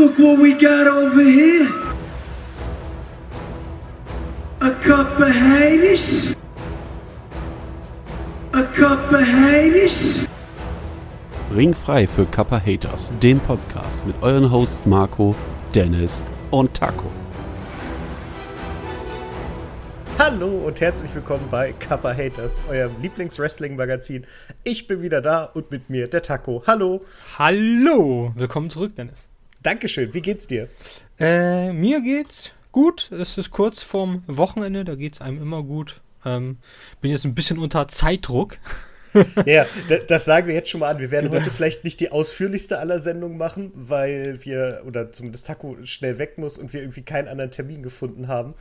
Look what we got over here. A cup of haters. A cup of haters. Ringfrei für Kappa Haters, dem Podcast mit euren Hosts Marco, Dennis und Taco. Hallo und herzlich willkommen bei Kappa Haters, eurem Lieblings-Wrestling-Magazin. Ich bin wieder da und mit mir der Taco. Hallo. Hallo, willkommen zurück, Dennis. Dankeschön, wie geht's dir? Äh, mir geht's gut. Es ist kurz vorm Wochenende, da geht's einem immer gut. Ähm, bin jetzt ein bisschen unter Zeitdruck. ja, das sagen wir jetzt schon mal an. Wir werden genau. heute vielleicht nicht die ausführlichste aller Sendungen machen, weil wir, oder zumindest Taco schnell weg muss und wir irgendwie keinen anderen Termin gefunden haben.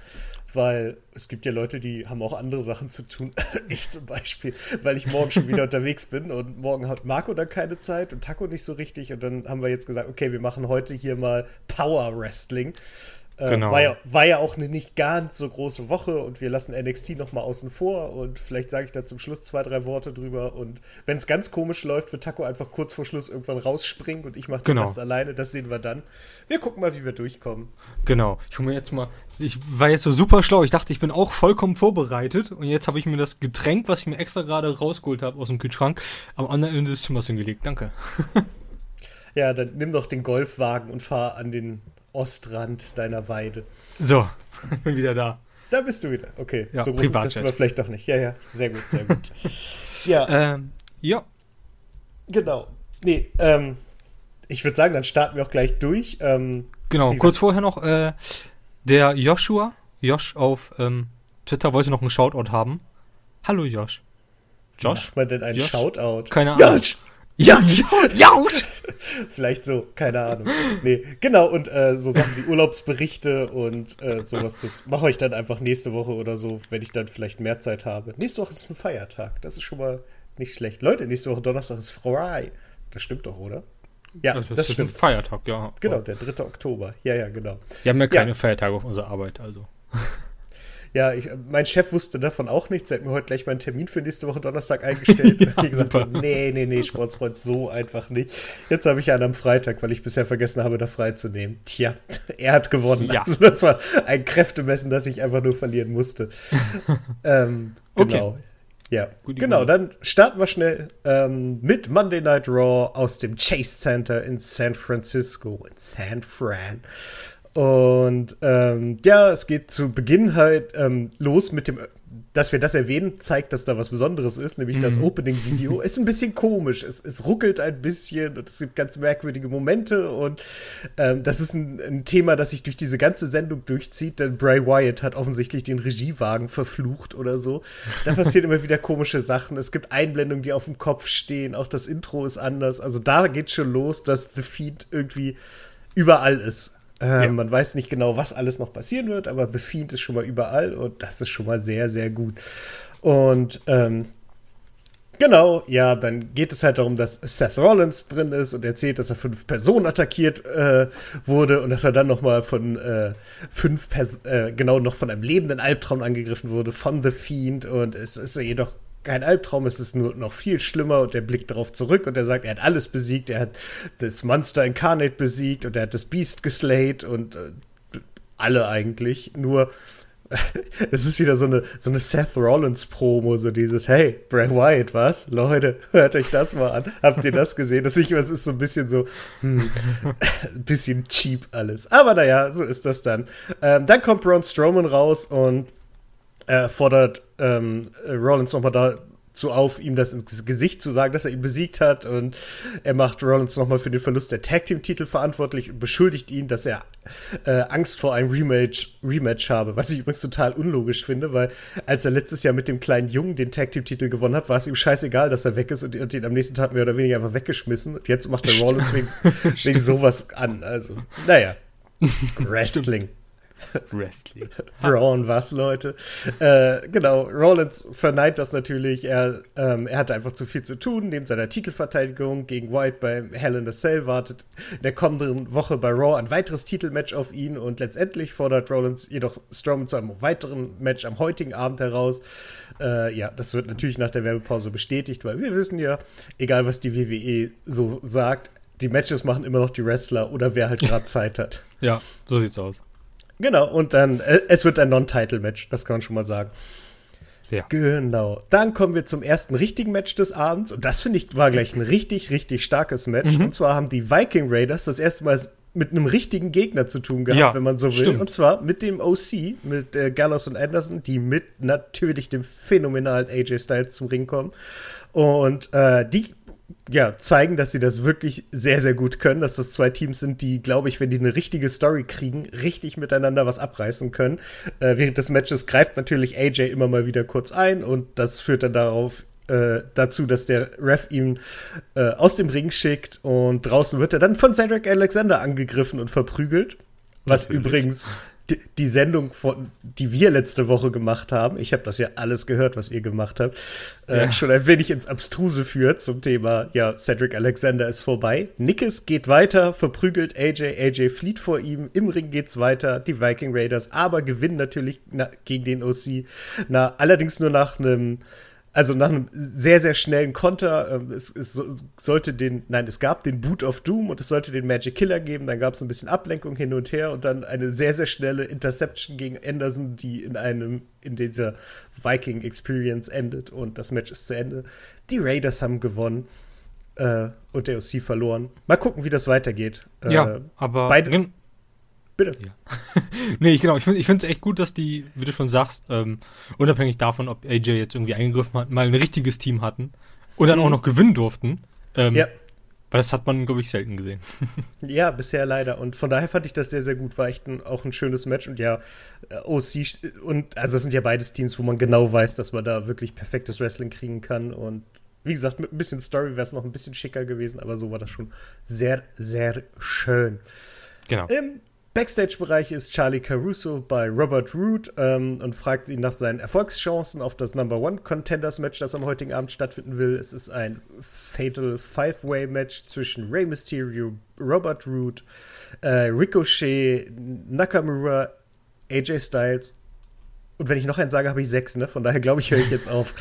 Weil es gibt ja Leute, die haben auch andere Sachen zu tun. ich zum Beispiel, weil ich morgen schon wieder unterwegs bin und morgen hat Marco dann keine Zeit und Taco nicht so richtig. Und dann haben wir jetzt gesagt, okay, wir machen heute hier mal Power Wrestling. Äh, genau. War ja, war ja, auch eine nicht ganz so große Woche und wir lassen NXT noch mal außen vor und vielleicht sage ich da zum Schluss zwei, drei Worte drüber und wenn es ganz komisch läuft, wird Taco einfach kurz vor Schluss irgendwann rausspringen und ich mache den genau. Alleine, das sehen wir dann. Wir gucken mal, wie wir durchkommen. Genau. Ich mir jetzt mal, ich war jetzt so super schlau, ich dachte, ich bin auch vollkommen vorbereitet und jetzt habe ich mir das Getränk, was ich mir extra gerade rausgeholt habe aus dem Kühlschrank, am anderen Ende des Zimmers hingelegt. Danke. ja, dann nimm doch den Golfwagen und fahr an den Ostrand deiner Weide. So, bin wieder da. Da bist du wieder. Okay, ja, so groß ist das aber vielleicht doch nicht. Ja, ja, sehr gut, sehr gut. ja. Ähm, ja. Genau. Nee, ähm, ich würde sagen, dann starten wir auch gleich durch. Ähm, genau, kurz vorher noch, äh, der Joshua, Josh auf ähm, Twitter wollte noch einen Shoutout haben. Hallo Josh. Josh? Wie macht man denn einen Josh? Shoutout? Keine Ahnung. Josh! Ja, ja, Vielleicht so, keine Ahnung. Nee, genau, und äh, so Sachen wie Urlaubsberichte und äh, sowas, das mache ich dann einfach nächste Woche oder so, wenn ich dann vielleicht mehr Zeit habe. Nächste Woche ist ein Feiertag, das ist schon mal nicht schlecht. Leute, nächste Woche Donnerstag ist frei. Das stimmt doch, oder? Ja, das, das ist stimmt. ein Feiertag, ja. Genau, der 3. Oktober. Ja, ja, genau. Wir haben ja keine ja. Feiertage auf unserer Arbeit, also. Ja, ich, mein Chef wusste davon auch nichts. Er hat mir heute gleich meinen Termin für nächste Woche Donnerstag eingestellt. ja, ich gesagt, nee, nee, nee, Sportsfreund, so einfach nicht. Jetzt habe ich einen am Freitag, weil ich bisher vergessen habe, da freizunehmen. Tja, er hat gewonnen. Ja. Also das war ein Kräftemessen, das ich einfach nur verlieren musste. ähm, genau. Okay. Ja, Gut, genau, dann starten wir schnell ähm, mit Monday Night Raw aus dem Chase Center in San Francisco, in San Fran. Und ähm, ja, es geht zu Beginn halt ähm, los mit dem, dass wir das erwähnen, zeigt, dass da was Besonderes ist, nämlich mhm. das Opening-Video. ist ein bisschen komisch, es, es, ruckelt ein bisschen und es gibt ganz merkwürdige Momente und ähm, das ist ein, ein, Thema, das sich durch diese ganze Sendung durchzieht, denn Bray Wyatt hat offensichtlich den Regiewagen verflucht oder so. Da passieren immer wieder komische Sachen. Es gibt Einblendungen, die auf dem Kopf stehen, auch das Intro ist anders. Also da geht schon los, dass The Feed irgendwie überall ist. Ähm, ja. Man weiß nicht genau, was alles noch passieren wird, aber The Fiend ist schon mal überall und das ist schon mal sehr, sehr gut. Und ähm, Genau, ja, dann geht es halt darum, dass Seth Rollins drin ist und erzählt, dass er fünf Personen attackiert äh, wurde und dass er dann noch mal von äh, fünf, Pers äh, genau noch von einem lebenden Albtraum angegriffen wurde, von The Fiend und es ist jedoch kein Albtraum, es ist nur noch viel schlimmer und er blickt darauf zurück und er sagt, er hat alles besiegt, er hat das Monster Incarnate besiegt und er hat das Beast geslayed und äh, alle eigentlich, nur es ist wieder so eine, so eine Seth Rollins-Promo, so dieses, hey, Bray Wyatt, was? Leute, hört euch das mal an. Habt ihr das gesehen? Das ist, so ein bisschen so, hm, ein bisschen cheap alles. Aber naja, so ist das dann. Ähm, dann kommt Braun Strowman raus und er fordert ähm, Rollins nochmal dazu auf, ihm das ins Gesicht zu sagen, dass er ihn besiegt hat. Und er macht Rollins nochmal für den Verlust der Tag Team-Titel verantwortlich und beschuldigt ihn, dass er äh, Angst vor einem Rematch, Rematch habe. Was ich übrigens total unlogisch finde, weil als er letztes Jahr mit dem kleinen Jungen den Tag Team-Titel gewonnen hat, war es ihm scheißegal, dass er weg ist und, und ihn am nächsten Tag mehr oder weniger einfach weggeschmissen. Und jetzt macht er Rollins wegen, wegen sowas an. Also, naja. Wrestling. Wrestling. Braun, was, Leute? Äh, genau, Rollins verneint das natürlich. Er, ähm, er hatte einfach zu viel zu tun. Neben seiner Titelverteidigung gegen White beim Hell in the Cell wartet in der kommenden Woche bei Raw ein weiteres Titelmatch auf ihn und letztendlich fordert Rollins jedoch Strowman zu einem weiteren Match am heutigen Abend heraus. Äh, ja, das wird natürlich nach der Werbepause bestätigt, weil wir wissen ja, egal was die WWE so sagt, die Matches machen immer noch die Wrestler oder wer halt gerade Zeit hat. Ja, so sieht's aus. Genau, und dann, äh, es wird ein Non-Title-Match, das kann man schon mal sagen. Ja. Genau. Dann kommen wir zum ersten richtigen Match des Abends. Und das finde ich war gleich ein richtig, richtig starkes Match. Mhm. Und zwar haben die Viking Raiders das erste Mal mit einem richtigen Gegner zu tun gehabt, Ja, wenn man so will. stimmt. Und zwar mit dem OC, mit äh, Gallows und Anderson, die mit natürlich dem phänomenalen AJ Styles zum Ring kommen. Und äh, die ja, zeigen, dass sie das wirklich sehr, sehr gut können, dass das zwei Teams sind, die, glaube ich, wenn die eine richtige Story kriegen, richtig miteinander was abreißen können. Äh, während des Matches greift natürlich AJ immer mal wieder kurz ein und das führt dann darauf äh, dazu, dass der Ref ihn äh, aus dem Ring schickt und draußen wird er dann von Cedric Alexander angegriffen und verprügelt. Was Natürlich. übrigens die, die Sendung, von, die wir letzte Woche gemacht haben, ich habe das ja alles gehört, was ihr gemacht habt, äh, Ja. schon ein wenig ins Abstruse führt zum Thema, ja, Cedric Alexander ist vorbei. Nickes geht weiter, verprügelt AJ, AJ flieht vor ihm, im Ring geht's weiter, die Viking Raiders, aber gewinnen natürlich na, gegen den OC, na, allerdings nur nach einem also nach einem sehr, sehr schnellen Konter. ähm, Es, es so- sollte den, nein, es gab den Boot of Doom und es sollte den Magic Killer geben. Dann gab es ein bisschen Ablenkung hin und her und dann eine sehr, sehr schnelle Interception gegen Anderson, die in einem, in dieser Viking Experience endet und das Match ist zu Ende. Die Raiders haben gewonnen äh, und der OC verloren. Mal gucken, wie das weitergeht. Äh, ja, aber. beide- Bitte. Nee, genau. Ich finde es echt gut, dass die, wie du schon sagst, ähm, unabhängig davon, ob AJ jetzt irgendwie eingegriffen hat, mal ein richtiges Team hatten und dann Mhm. auch noch gewinnen durften. Ähm, Ja. Weil das hat man, glaube ich, selten gesehen. Ja, bisher leider. Und von daher fand ich das sehr, sehr gut. War echt ein, auch ein schönes Match. Und ja, äh, OC und also es sind ja beides Teams, wo man genau weiß, dass man da wirklich perfektes Wrestling kriegen kann. Und wie gesagt, mit ein bisschen Story wäre es noch ein bisschen schicker gewesen, aber so war das schon sehr, sehr schön. Genau. Im Backstage-Bereich ist Charlie Caruso bei Robert Root ähm, und fragt ihn nach seinen Erfolgschancen auf das Number One Contenders Match, das am heutigen Abend stattfinden will. Es ist ein Fatal Five-Way-Match zwischen Rey Mysterio, Robert Root, äh, Ricochet, Nakamura, AJ Styles. Und wenn ich noch einen sage, habe ich sechs, ne? Von daher glaube ich, höre ich jetzt auf.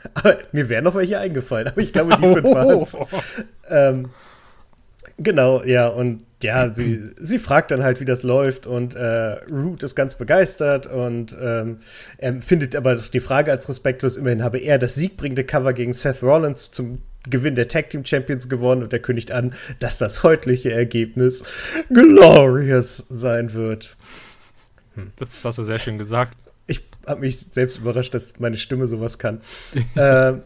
aber mir wären noch welche eingefallen, aber ich glaube, die fünf waren es. Ähm, genau, ja, und ja, sie, sie fragt dann halt, wie das läuft und äh, Root ist ganz begeistert und ähm, er findet aber die Frage als respektlos. Immerhin habe er das siegbringende Cover gegen Seth Rollins zum Gewinn der Tag Team Champions gewonnen und er kündigt an, dass das heutige Ergebnis glorious sein wird. Das hast du sehr schön gesagt. Ich habe mich selbst überrascht, dass meine Stimme sowas kann. ähm,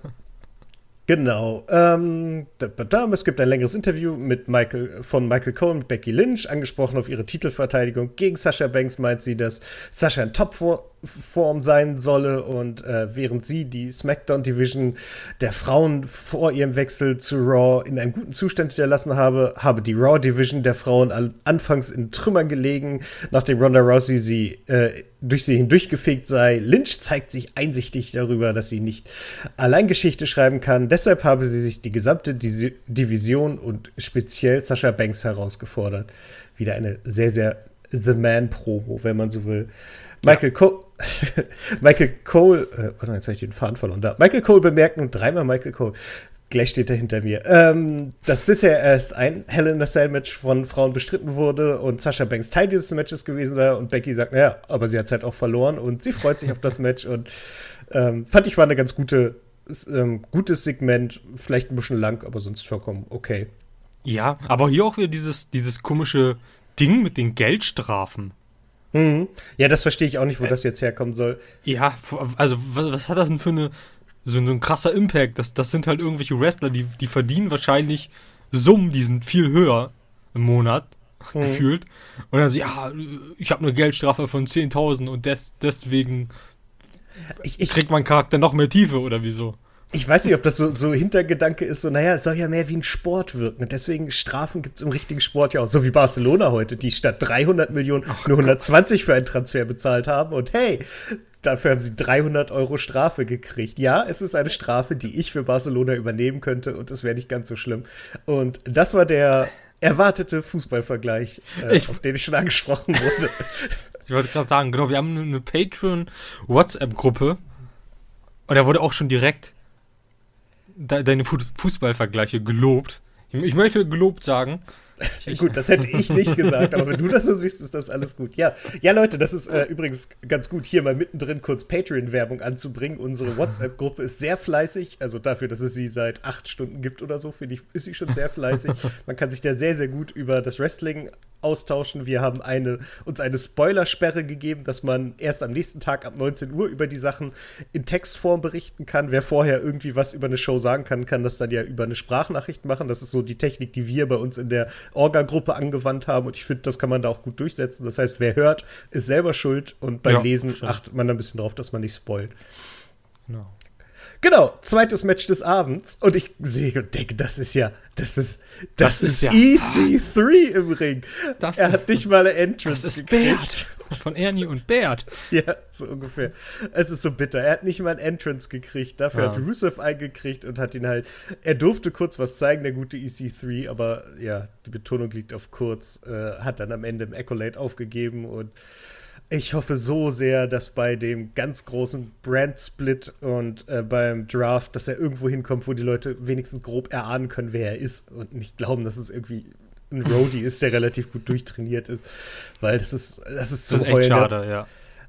genau. Ähm, es gibt ein längeres Interview mit Michael, von Michael Cole mit Becky Lynch, angesprochen auf ihre Titelverteidigung gegen Sasha Banks, meint sie, dass Sasha in Topform sein solle und äh, während sie die SmackDown Division der Frauen vor ihrem Wechsel zu Raw in einem guten Zustand hinterlassen habe, habe die Raw Division der Frauen an, anfangs in Trümmern gelegen, nachdem Ronda Rousey sie äh, durch sie hindurchgefegt sei. Lynch zeigt sich einsichtig darüber, dass sie nicht allein Geschichte schreiben kann. Deshalb habe sie sich die gesamte Division und speziell Sasha Banks herausgefordert. Wieder eine sehr, sehr The Man-Promo, wenn man so will. Michael Cole. Michael Cole, äh, warte mal, jetzt habe ich den Faden verloren. Da. Michael Cole bemerkt nun dreimal Michael Cole. Gleich steht er hinter mir. Ähm, dass bisher erst ein Hell in a Cell Match von Frauen bestritten wurde und Sasha Banks Teil dieses Matches gewesen war und Becky sagt, naja, aber sie hat halt auch verloren und sie freut sich auf das Match und ähm, fand ich war eine ganz gute, ähm, gutes Segment, vielleicht ein bisschen lang, aber sonst vollkommen okay. Ja, aber hier auch wieder dieses, dieses komische Ding mit den Geldstrafen. Mhm. Ja, das verstehe ich auch nicht, wo das jetzt herkommen soll. Ja, also was, was hat das denn für eine so, ein- so ein krasser Impact? Das, das sind halt irgendwelche Wrestler, die, die verdienen wahrscheinlich Summen, die sind viel höher im Monat gefühlt. Und dann so, ja, ich habe eine Geldstrafe von 10.000 und des, deswegen Ich, ich, kriegt mein Charakter noch mehr Tiefe oder wieso? Ich weiß nicht, ob das so, so Hintergedanke ist, so, naja, es soll ja mehr wie ein Sport wirken. Und deswegen Strafen gibt es im richtigen Sport ja auch. So wie Barcelona heute, die statt 300 Millionen nur 120 für einen Transfer bezahlt haben. Und hey, dafür haben sie 300 Euro Strafe gekriegt. Ja, es ist eine Strafe, die ich für Barcelona übernehmen könnte und es wäre nicht ganz so schlimm. Und das war der erwartete Fußballvergleich, äh, Ich- auf den ich schon angesprochen wurde. Ich wollte gerade sagen, genau, wir haben eine Patreon-WhatsApp-Gruppe und da wurde auch schon direkt de deine Fu Fußballvergleiche gelobt. Ich möchte gelobt sagen. gut, das hätte ich nicht gesagt, aber wenn du das so siehst, ist das alles gut. Ja, ja Leute, das ist äh, übrigens ganz gut, hier mal mittendrin kurz Patreon-Werbung anzubringen. Unsere WhatsApp-Gruppe ist sehr fleißig, also dafür, dass es sie seit acht Stunden gibt oder so, finde ich, ist sie schon sehr fleißig. Man kann sich da sehr, sehr gut über das Wrestling austauschen. Wir haben eine, uns eine Spoilersperre gegeben, dass man erst am nächsten Tag ab 19 Uhr über die Sachen in Textform berichten kann. Wer vorher irgendwie was über eine Show sagen kann, kann das dann ja über eine Sprachnachricht machen. Das ist so die Technik, die wir bei uns in der Orga-Gruppe angewandt haben. Und ich finde, das kann man da auch gut durchsetzen. Das heißt, wer hört, ist selber schuld. Und beim Ja, Lesen stimmt. achtet man ein bisschen drauf, dass man nicht spoilt. Genau. Genau, zweites Match des Abends. Und ich sehe und denke, das ist ja, das ist, das, Das ist ist, ja- EC3 im Ring. Das- er hat nicht mal eine Entrance Das ist gekriegt. Bert. Von Ernie und Bert. Ja, so ungefähr. Es ist so bitter. Er hat nicht mal ein Entrance gekriegt. Dafür Ja. hat Rusev eingekriegt und hat ihn halt. Er durfte kurz was zeigen, der gute EC3, aber ja, die Betonung liegt auf kurz. Äh, hat dann am Ende im Accolade aufgegeben und ich hoffe so sehr, dass bei dem ganz großen Brand-Split und äh, beim Draft, dass er irgendwo hinkommt, wo die Leute wenigstens grob erahnen können, wer er ist und nicht glauben, dass es irgendwie ein Roadie ist, der relativ gut durchtrainiert ist. Weil das ist, das ist Das echt Heulen. schade, ja.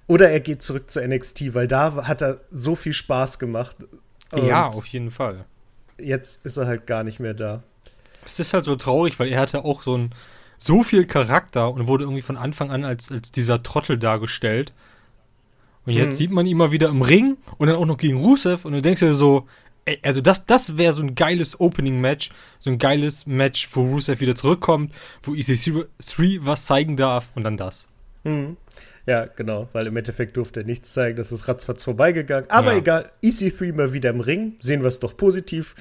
Oder er geht zurück zu NXT, weil da hat er so viel Spaß gemacht. Ja, auf jeden Fall. jetzt ist er halt gar nicht mehr da. Es ist halt so traurig, weil er hatte auch so ein so viel Charakter und wurde irgendwie von Anfang an als, als dieser Trottel dargestellt. Und jetzt Mhm. sieht man ihn mal wieder im Ring und dann auch noch gegen Rusev und du denkst dir so, also das, das wäre so ein geiles Opening-Match, so ein geiles Match, wo Rusev wieder zurückkommt, wo EC3 was zeigen darf und dann das. Mhm. Ja, genau, weil im Endeffekt durfte er nichts zeigen, das ist ratzfatz vorbeigegangen. Aber Ja. egal, EC3 mal wieder im Ring, sehen wir es doch positiv.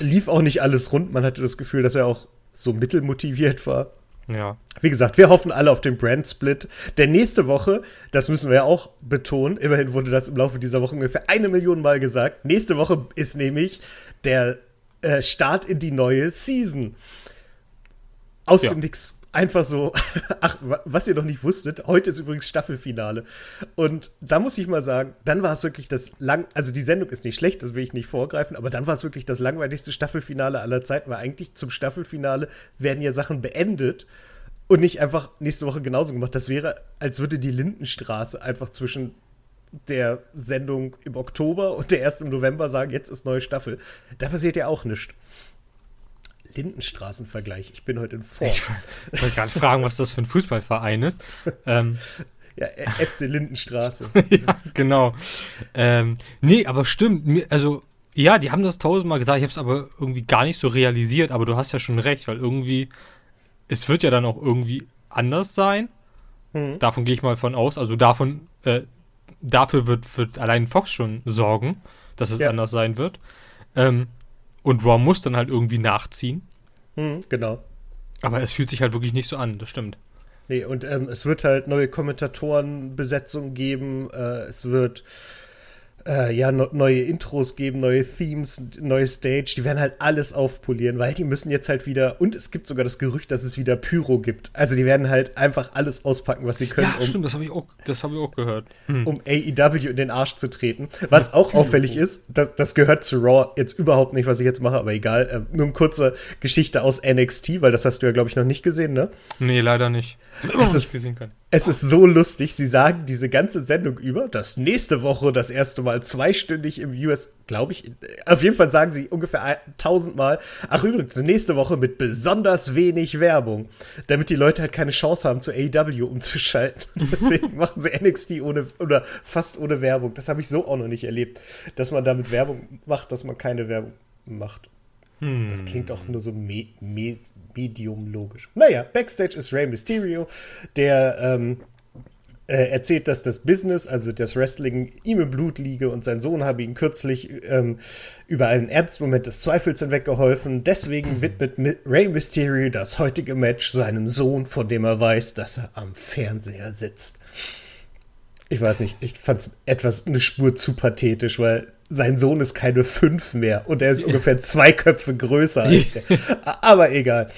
Lief auch nicht alles rund, man hatte das Gefühl, dass er auch so mittelmotiviert war. Ja. Wie gesagt, wir hoffen alle auf den Brand-Split. Denn nächste Woche, das müssen wir ja auch betonen, immerhin wurde das im Laufe dieser Woche ungefähr eine Million Mal gesagt. Nächste Woche ist nämlich der äh, Start in die neue Season. Aus Ja. dem Nix. Einfach so. Ach, wa- was ihr noch nicht wusstet, heute ist übrigens Staffelfinale. Und da muss ich mal sagen, dann war es wirklich das lang. Also die Sendung ist nicht schlecht, das will ich nicht vorgreifen, aber dann war es wirklich das langweiligste Staffelfinale aller Zeiten, weil eigentlich zum Staffelfinale werden ja Sachen beendet und nicht einfach nächste Woche genauso gemacht. Das wäre, als würde die Lindenstraße einfach zwischen der Sendung im Oktober und der erst im November sagen, jetzt ist neue Staffel. Da passiert ja auch nichts. Lindenstraßenvergleich. Ich bin heute in Form. Ich wollte gerade fragen, was das für ein Fußballverein ist. ähm, Ja, FC Lindenstraße. ja, genau. Ähm, nee, aber stimmt. Also, ja, die haben das tausendmal gesagt. Ich habe es aber irgendwie gar nicht so realisiert. Aber du hast ja schon recht, weil irgendwie, es wird ja dann auch irgendwie anders sein. Mhm. Davon gehe ich mal von aus. Also davon, äh, dafür wird, wird allein Fox schon sorgen, dass es Ja. anders sein wird. Ähm, und Raw muss dann halt irgendwie nachziehen. Hm, genau. Aber es fühlt sich halt wirklich nicht so an, das stimmt. Nee, und ähm, es wird halt neue Kommentatorenbesetzungen geben. Äh, es wird äh, ja no neue Intros geben, neue Themes, neue Stage. Die werden halt alles aufpolieren, weil die müssen jetzt halt wieder. Und es gibt sogar das Gerücht, dass es wieder Pyro gibt. Also die werden halt einfach alles auspacken, was sie können, Ja, um stimmt, das habe ich, auch- das hab ich auch gehört. Hm. um AEW in den Arsch zu treten. Was auch auffällig ist, das, das gehört zu Raw jetzt überhaupt nicht, was ich jetzt mache, aber egal. Ähm, nur eine kurze Geschichte aus NXT, weil das hast du ja, glaube ich, noch nicht gesehen, ne? Nee, leider nicht. Das ist- gesehen können. Es ist so lustig, sie sagen diese ganze Sendung über, dass nächste Woche das erste Mal zweistündig im US, glaube ich, auf jeden Fall sagen sie ungefähr tausendmal, ach übrigens, nächste Woche mit besonders wenig Werbung, damit die Leute halt keine Chance haben, zu AEW umzuschalten. Deswegen machen sie NXT ohne oder fast ohne Werbung. Das habe ich so auch noch nicht erlebt, dass man damit Werbung macht, dass man keine Werbung macht. Hm. Das klingt auch nur so me me medium logisch. Naja, Backstage ist Rey Mysterio, der ähm, äh, erzählt, dass das Business, also das Wrestling, ihm im Blut liege und sein Sohn habe ihm kürzlich ähm, über einen ernsten Moment des Zweifels hinweggeholfen. Deswegen widmet Mi Rey Mysterio das heutige Match seinem Sohn, von dem er weiß, dass er am Fernseher sitzt. Ich weiß nicht, ich fand es etwas eine Spur zu pathetisch, weil sein Sohn ist keine fünf mehr und er ist ungefähr zwei Köpfe größer als er. Aber egal.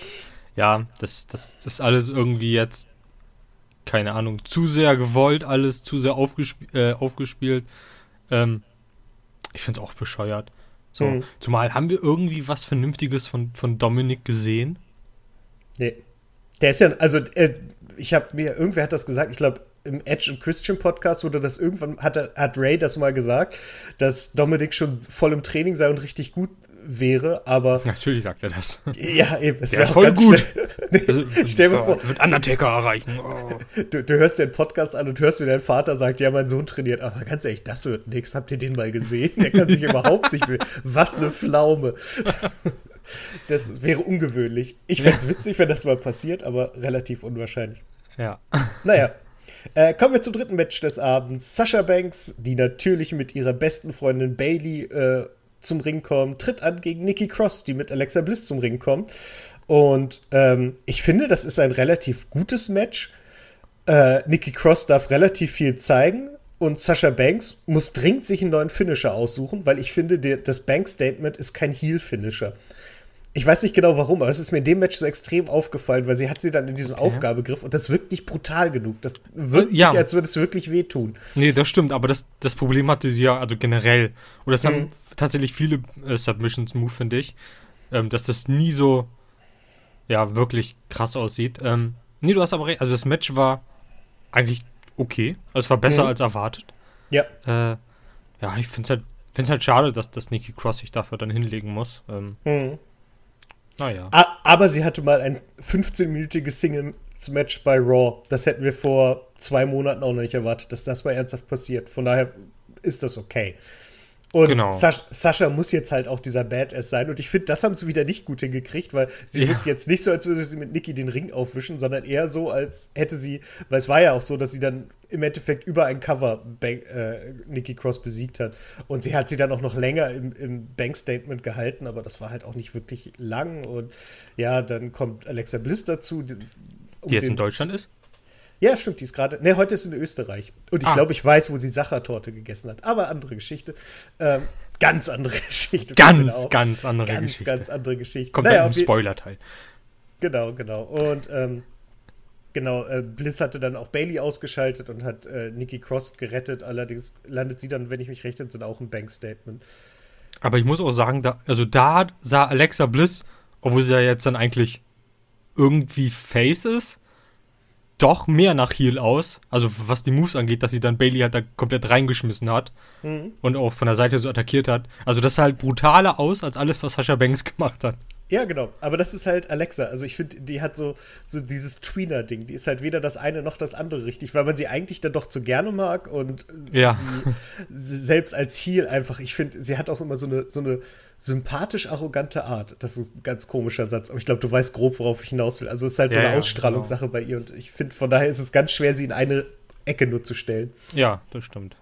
Ja, das, das, das ist alles irgendwie jetzt, keine Ahnung, zu sehr gewollt, alles zu sehr aufgesp äh, aufgespielt. Ähm, ich finde es auch bescheuert. So, Mhm. zumal haben wir irgendwie was Vernünftiges von, von Dominik gesehen? Nee. Der ist ja, also, äh, ich habe mir, irgendwer hat das gesagt, ich glaube, im Edge und Christian Podcast wurde das irgendwann, hat, hat Ray das mal gesagt, dass Dominik schon voll im Training sei und richtig gut wäre, aber Natürlich sagt er das. ja, eben, es Der wär ist auch voll gut. schnell- Also, Stell dir ja, vor, Wird Undertaker erreichen. Oh. du, du hörst dir den Podcast an und hörst, wie dein Vater sagt, ja, mein Sohn trainiert, aber ganz ehrlich, das wird nix. Habt ihr den mal gesehen? Der kann sich überhaupt nicht mehr. Was eine Pflaume. Das wäre ungewöhnlich. Ich fände es witzig, wenn das mal passiert, aber relativ unwahrscheinlich. Ja. Naja. Äh, kommen wir zum dritten Match des Abends. Sasha Banks, die natürlich mit ihrer besten Freundin Bailey äh, zum Ring kommt, tritt an gegen Nikki Cross, die mit Alexa Bliss zum Ring kommt. Und ähm, ich finde, das ist ein relativ gutes Match. Äh, Nikki Cross darf relativ viel zeigen und Sasha Banks muss dringend sich einen neuen Finisher aussuchen, weil ich finde, der, das Banks-Statement ist kein Heel-Finisher. Ich weiß nicht genau warum, aber es ist mir in dem Match so extrem aufgefallen, weil sie hat sie dann in diesem Aufgabegriff und das wirkt nicht brutal genug. Das wirkt Ja. nicht, als würde es wirklich wehtun. Nee, das stimmt, aber das, das Problem hatte sie ja, also generell, und das Mhm. haben tatsächlich viele äh, Submissions-Move, finde ich, ähm, dass das nie so, ja, wirklich krass aussieht. Ähm, nee, du hast aber recht, also das Match war eigentlich okay, also es war besser Mhm. als erwartet. Ja, Äh, ja, ich finde es halt, find's halt schade, dass das Nikki Cross sich dafür dann hinlegen muss. Ähm, Mhm. Naja. A- aber sie hatte mal ein 15-minütiges Singles-Match bei Raw. Das hätten wir vor zwei Monaten auch noch nicht erwartet, dass das mal ernsthaft passiert. Von daher ist das okay. Und Genau. Sas Sascha muss jetzt halt auch dieser Badass sein. Und ich finde, das haben sie wieder nicht gut hingekriegt, weil sie Ja. wirkt jetzt nicht so, als würde sie mit Nikki den Ring aufwischen, sondern eher so, als hätte sie, weil es war ja auch so, dass sie dann im Endeffekt über ein Cover Bank, äh, Nikki Cross besiegt hat. Und sie hat sie dann auch noch länger im, im Bank-Statement gehalten, aber das war halt auch nicht wirklich lang. Und ja, dann kommt Alexa Bliss dazu. Die, um Die jetzt in Deutschland ist? ja, stimmt, die ist gerade. Ne, heute ist in Österreich. Und ich Ah. glaube, ich weiß, wo sie Sachertorte gegessen hat. Aber andere Geschichte. Ähm, ganz andere Geschichte. Ganz, Auch. ganz andere ganz, Geschichte. ganz andere Geschichte. Kommt Naja, dann im Spoiler-Teil. Genau, genau. Und ähm, genau, äh, Bliss hatte dann auch Bailey ausgeschaltet und hat äh, Nikki Cross gerettet. Allerdings landet sie dann, wenn ich mich recht entsinne, auch im Bank-Statement. Aber ich muss auch sagen, da, also da sah Alexa Bliss, obwohl sie ja jetzt dann eigentlich irgendwie Face ist, doch mehr nach Heel aus. Also was die Moves angeht, dass sie dann Bailey halt da komplett reingeschmissen hat Mhm. und auch von der Seite so attackiert hat. Also das sah halt brutaler aus als alles, was Sasha Banks gemacht hat. Ja, genau. Aber das ist halt Alexa. Also ich finde, die hat so, so dieses Tweener-Ding. Die ist halt weder das eine noch das andere richtig, weil man sie eigentlich dann doch zu gerne mag und Ja. sie, selbst als Heel einfach, ich finde, sie hat auch immer so eine, so eine sympathisch arrogante Art. Das ist ein ganz komischer Satz, aber ich glaube, du weißt grob, worauf ich hinaus will. Also es ist halt so Ja, eine ja, Ausstrahlungssache bei ihr und ich finde, von daher ist es ganz schwer, sie in eine Ecke nur zu stellen. Ja, das stimmt.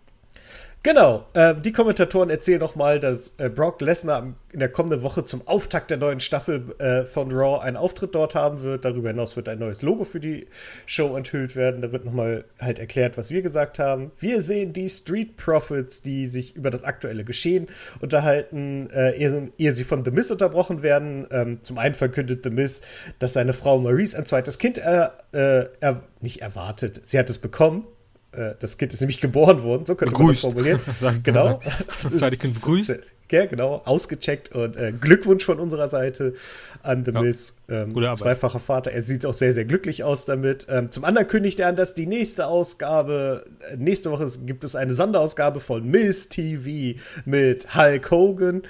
Genau, ähm, die Kommentatoren erzählen nochmal, dass äh, Brock Lesnar in der kommenden Woche zum Auftakt der neuen Staffel äh, von Raw einen Auftritt dort haben wird. Darüber hinaus wird ein neues Logo für die Show enthüllt werden. Da wird nochmal halt erklärt, was wir gesagt haben. Wir sehen die Street Profits, die sich über das aktuelle Geschehen unterhalten, äh, ehe, ehe sie von The Miz unterbrochen werden. Ähm, zum einen verkündet The Miz, dass seine Frau Maurice ein zweites Kind äh, äh, er, nicht erwartet. Sie hat es bekommen. Äh, Das Kind ist nämlich geboren worden, so könnte Begrüßt. man das formulieren. Sagen- genau. Das zweite Kind begrüßt. Ja, genau, ausgecheckt und äh, Glückwunsch von unserer Seite an The Ja. Miz. Ähm, zweifacher Vater. Er sieht auch sehr, sehr glücklich aus damit. Ähm, zum anderen kündigt er an, dass die nächste Ausgabe, äh, nächste Woche gibt es eine Sonderausgabe von Miz TV mit Hulk Hogan.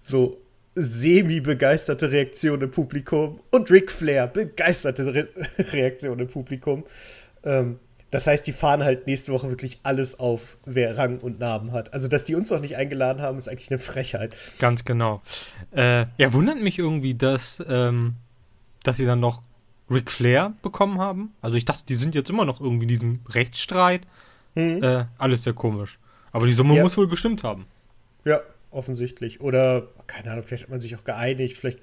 So semi-begeisterte Reaktion im Publikum und Ric Flair, begeisterte Re Reaktion im Publikum. Ähm, das heißt, die fahren halt nächste Woche wirklich alles auf, wer Rang und Namen hat. Also, dass die uns noch nicht eingeladen haben, ist eigentlich eine Frechheit. Ganz genau. Äh, ja, wundert mich irgendwie, dass, ähm, dass sie dann noch Ric Flair bekommen haben. Also ich dachte, die sind jetzt immer noch irgendwie in diesem Rechtsstreit. Äh, alles sehr komisch. Aber die Summe Ja. muss wohl gestimmt haben. Ja, offensichtlich. Oder, keine Ahnung, vielleicht hat man sich auch geeinigt, vielleicht.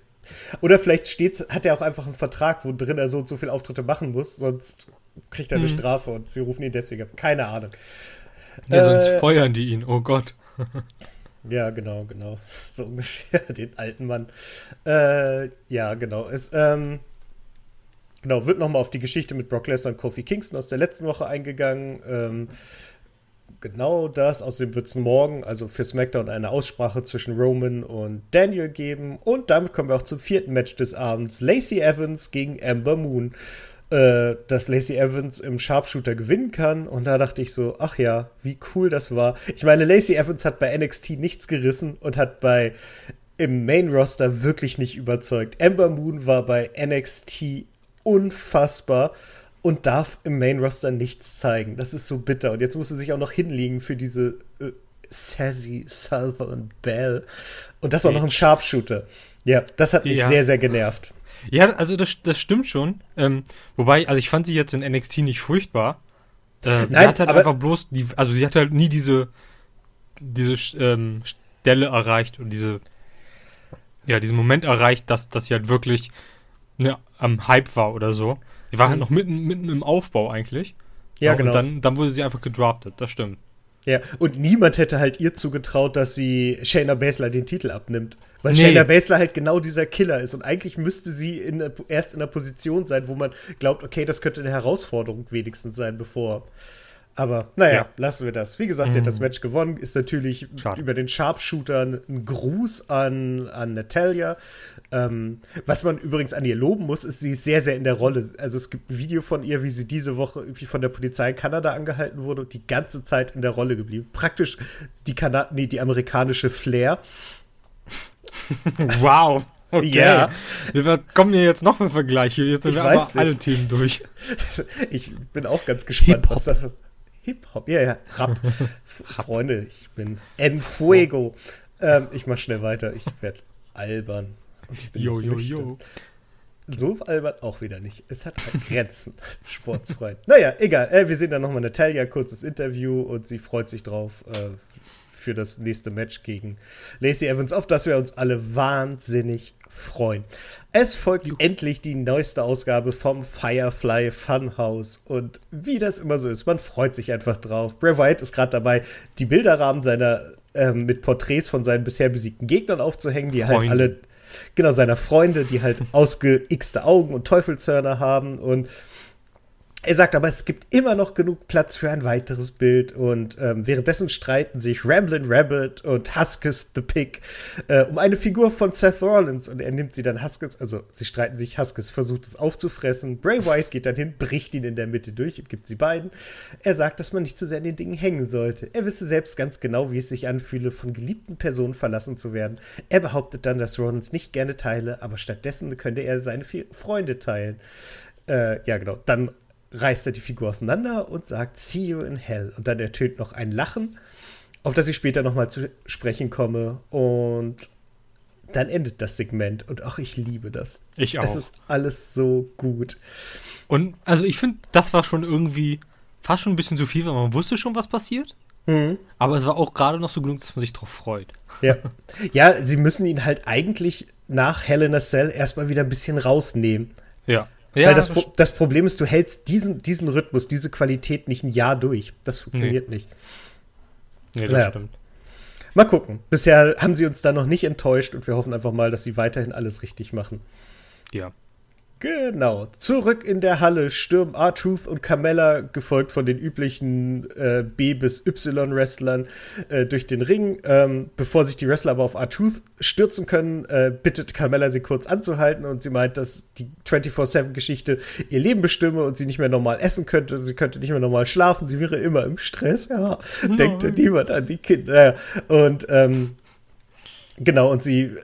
Oder vielleicht steht's, hat er auch einfach einen Vertrag, wo drin er so und so viele Auftritte machen muss, sonst kriegt er eine Mhm. Strafe und sie rufen ihn deswegen ab. Keine Ahnung. Ja, sonst Äh, feuern die ihn. Oh Gott. Ja, genau, genau. So ungefähr, den alten Mann. Äh, ja, genau. Es, ähm, genau, wird nochmal auf die Geschichte mit Brock Lesnar und Kofi Kingston aus der letzten Woche eingegangen. Ähm, genau das. Außerdem wird es morgen, also für SmackDown, eine Aussprache zwischen Roman und Daniel geben. Und damit kommen wir auch zum vierten Match des Abends. Lacey Evans gegen Amber Moon. Äh, dass Lacey Evans im Sharpshooter gewinnen kann. Und da dachte ich so, ach ja, wie cool das war. Ich meine, Lacey Evans hat bei NXT nichts gerissen und hat bei im Main Roster wirklich nicht überzeugt. Amber Moon war bei NXT unfassbar und darf im Main Roster nichts zeigen. Das ist so bitter. Und jetzt muss sie sich auch noch hinlegen für diese äh, Sassy Southern Belle. Und das auch noch ein Sharpshooter. Ja, das hat mich ja. sehr, sehr genervt. Ja, also das, das stimmt schon. Ähm, wobei, also ich fand sie jetzt in NXT nicht furchtbar. Äh, Nein, sie hat halt einfach bloß die, also sie hat halt nie diese, diese ähm, Stelle erreicht und diese, ja, diesen Moment erreicht, dass, dass sie halt wirklich ne, am Hype war oder so. Sie war halt mhm. noch mitten, mitten im Aufbau eigentlich. Ja, genau. Und dann, dann wurde sie einfach gedraftet, das stimmt. Ja, und niemand hätte halt ihr zugetraut, dass sie Shayna Baszler den Titel abnimmt. Weil nee. Shayna Baszler halt genau dieser Killer ist. Und eigentlich müsste sie in, erst in einer Position sein, wo man glaubt, okay, das könnte eine Herausforderung wenigstens sein, bevor aber naja, ja. lassen wir das. Wie gesagt, sie hat das mhm. Match gewonnen. Ist natürlich Schade. über den Sharpshooter ein Gruß an, an Natalia. Ähm, was man übrigens an ihr loben muss, ist, sie ist sehr, sehr in der Rolle. Also es gibt ein Video von ihr, wie sie diese Woche irgendwie von der Polizei in Kanada angehalten wurde und die ganze Zeit in der Rolle geblieben. Praktisch die, Kana nee, die amerikanische Flair. wow. Okay. Ja. Wir kommen hier jetzt noch für Vergleiche. Jetzt sind ich wir aber alle Themen durch. Ich bin auch ganz gespannt, was da. Hip-Hop, ja, ja, Rap. Freunde, ich bin en fuego. Ähm, ich mach schnell weiter, ich werde albern. Und ich bin jo, jo, jo. So albern auch wieder nicht. Es hat halt Grenzen, Sportsfreund. naja, egal. Äh, wir sehen dann nochmal Natalia, kurzes Interview und sie freut sich drauf äh, für das nächste Match gegen Lacey Evans, auf das wir uns alle wahnsinnig freuen. Es folgt Juh. endlich die neueste Ausgabe vom Firefly Funhouse. Und wie das immer so ist, man freut sich einfach drauf. Bray Wyatt ist gerade dabei, die Bilderrahmen seiner ähm, mit Porträts von seinen bisher besiegten Gegnern aufzuhängen, die halt Freunde. halt alle, genau, seiner Freunde, die halt ausgeixte Augen und Teufelshörner haben. Und er sagt aber, es gibt immer noch genug Platz für ein weiteres Bild und ähm, währenddessen streiten sich Ramblin' Rabbit und Huskis the Pig äh, um eine Figur von Seth Rollins und er nimmt sie dann Huskis, also sie streiten sich, Huskis versucht es aufzufressen, Bray Wyatt geht dann hin, bricht ihn in der Mitte durch und gibt sie beiden. Er sagt, dass man nicht zu sehr an den Dingen hängen sollte. Er wisse selbst ganz genau, wie es sich anfühle, von geliebten Personen verlassen zu werden. Er behauptet dann, dass Rollins nicht gerne teile, aber stattdessen könnte er seine vier Freunde teilen. Äh, ja, genau. Dann reißt er die Figur auseinander und sagt, see you in hell. Und dann ertönt noch ein Lachen, auf das ich später nochmal zu sprechen komme. Und dann endet das Segment. Und ach, ich liebe das. Ich auch. Es ist alles so gut. Und also ich finde, das war schon irgendwie fast schon ein bisschen zu viel, weil man wusste schon, was passiert. Mhm. Aber es war auch gerade noch so genug, dass man sich drauf freut. Ja. ja, sie müssen ihn halt eigentlich nach Helena Cell erstmal wieder ein bisschen rausnehmen. Ja. Ja, Weil das, Pro das, Problem ist, du hältst diesen, diesen Rhythmus, diese Qualität nicht ein Jahr durch. Das funktioniert nee. nicht. Nee, das naja. stimmt. Mal gucken. Bisher haben sie uns da noch nicht enttäuscht und wir hoffen einfach mal, dass sie weiterhin alles richtig machen. Ja. Genau. Zurück in der Halle stürmen R-Truth und Carmella, gefolgt von den üblichen äh, B- bis Y-Wrestlern, äh, durch den Ring. Ähm, bevor sich die Wrestler aber auf R-Truth stürzen können, äh, bittet Carmella sie kurz anzuhalten und sie meint, dass die 24-7-Geschichte ihr Leben bestimme und sie nicht mehr normal essen könnte. Sie könnte nicht mehr normal schlafen. Sie wäre immer im Stress. Ja, no. denkt niemand an die Kinder. Und ähm, genau, und sie äh,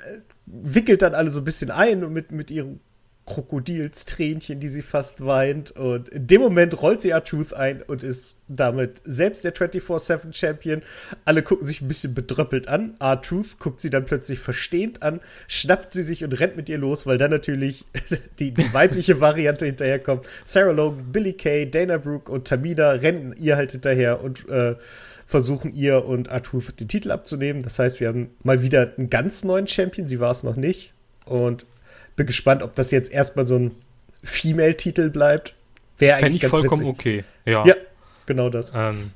wickelt dann alle so ein bisschen ein und mit, mit ihrem Krokodilstränchen, die sie fast weint. Und in dem Moment rollt sie R-Truth ein und ist damit selbst der 24-7-Champion. Alle gucken sich ein bisschen bedröppelt an. R-Truth guckt sie dann plötzlich verstehend an, schnappt sie sich und rennt mit ihr los, weil dann natürlich die, die weibliche Variante hinterherkommt. Sarah Logan, Billy Kay, Dana Brooke und Tamina rennen ihr halt hinterher und äh, versuchen ihr und R-Truth den Titel abzunehmen. Das heißt, wir haben mal wieder einen ganz neuen Champion. Sie war es noch nicht. Und bin gespannt, ob das jetzt erstmal so ein Female-Titel bleibt. Wäre eigentlich ganz vollkommen witzig. okay. Ja. ja, genau das. Ähm,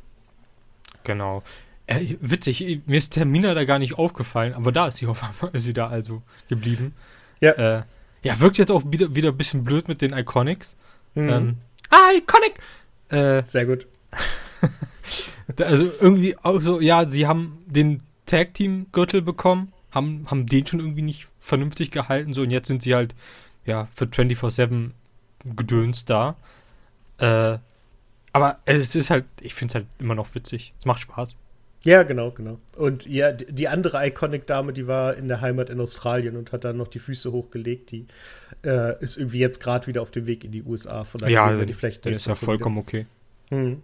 genau. Äh, witzig, mir ist Termina da gar nicht aufgefallen, aber da ist sie auf einmal, ist sie da also geblieben. Ja. Äh, ja, wirkt jetzt auch wieder, wieder ein bisschen blöd mit den Iconics. Mhm. Ähm, Iconic! Äh, Sehr gut. Also irgendwie auch so, ja, sie haben den Tag Team Gürtel bekommen, haben, haben den schon irgendwie nicht vernünftig gehalten, so und jetzt sind sie halt, ja, für 24-7 Gedöns da. Äh, aber es ist halt, ich finde es halt immer noch witzig. Es macht Spaß. Ja, genau, genau. Und ja, die andere Iconic-Dame, die war in der Heimat in Australien und hat dann noch die Füße hochgelegt. Die äh, ist irgendwie jetzt gerade wieder auf dem Weg in die USA. Von daher sehen wir die vielleicht der ist ja vollkommen okay. wieder. Hm.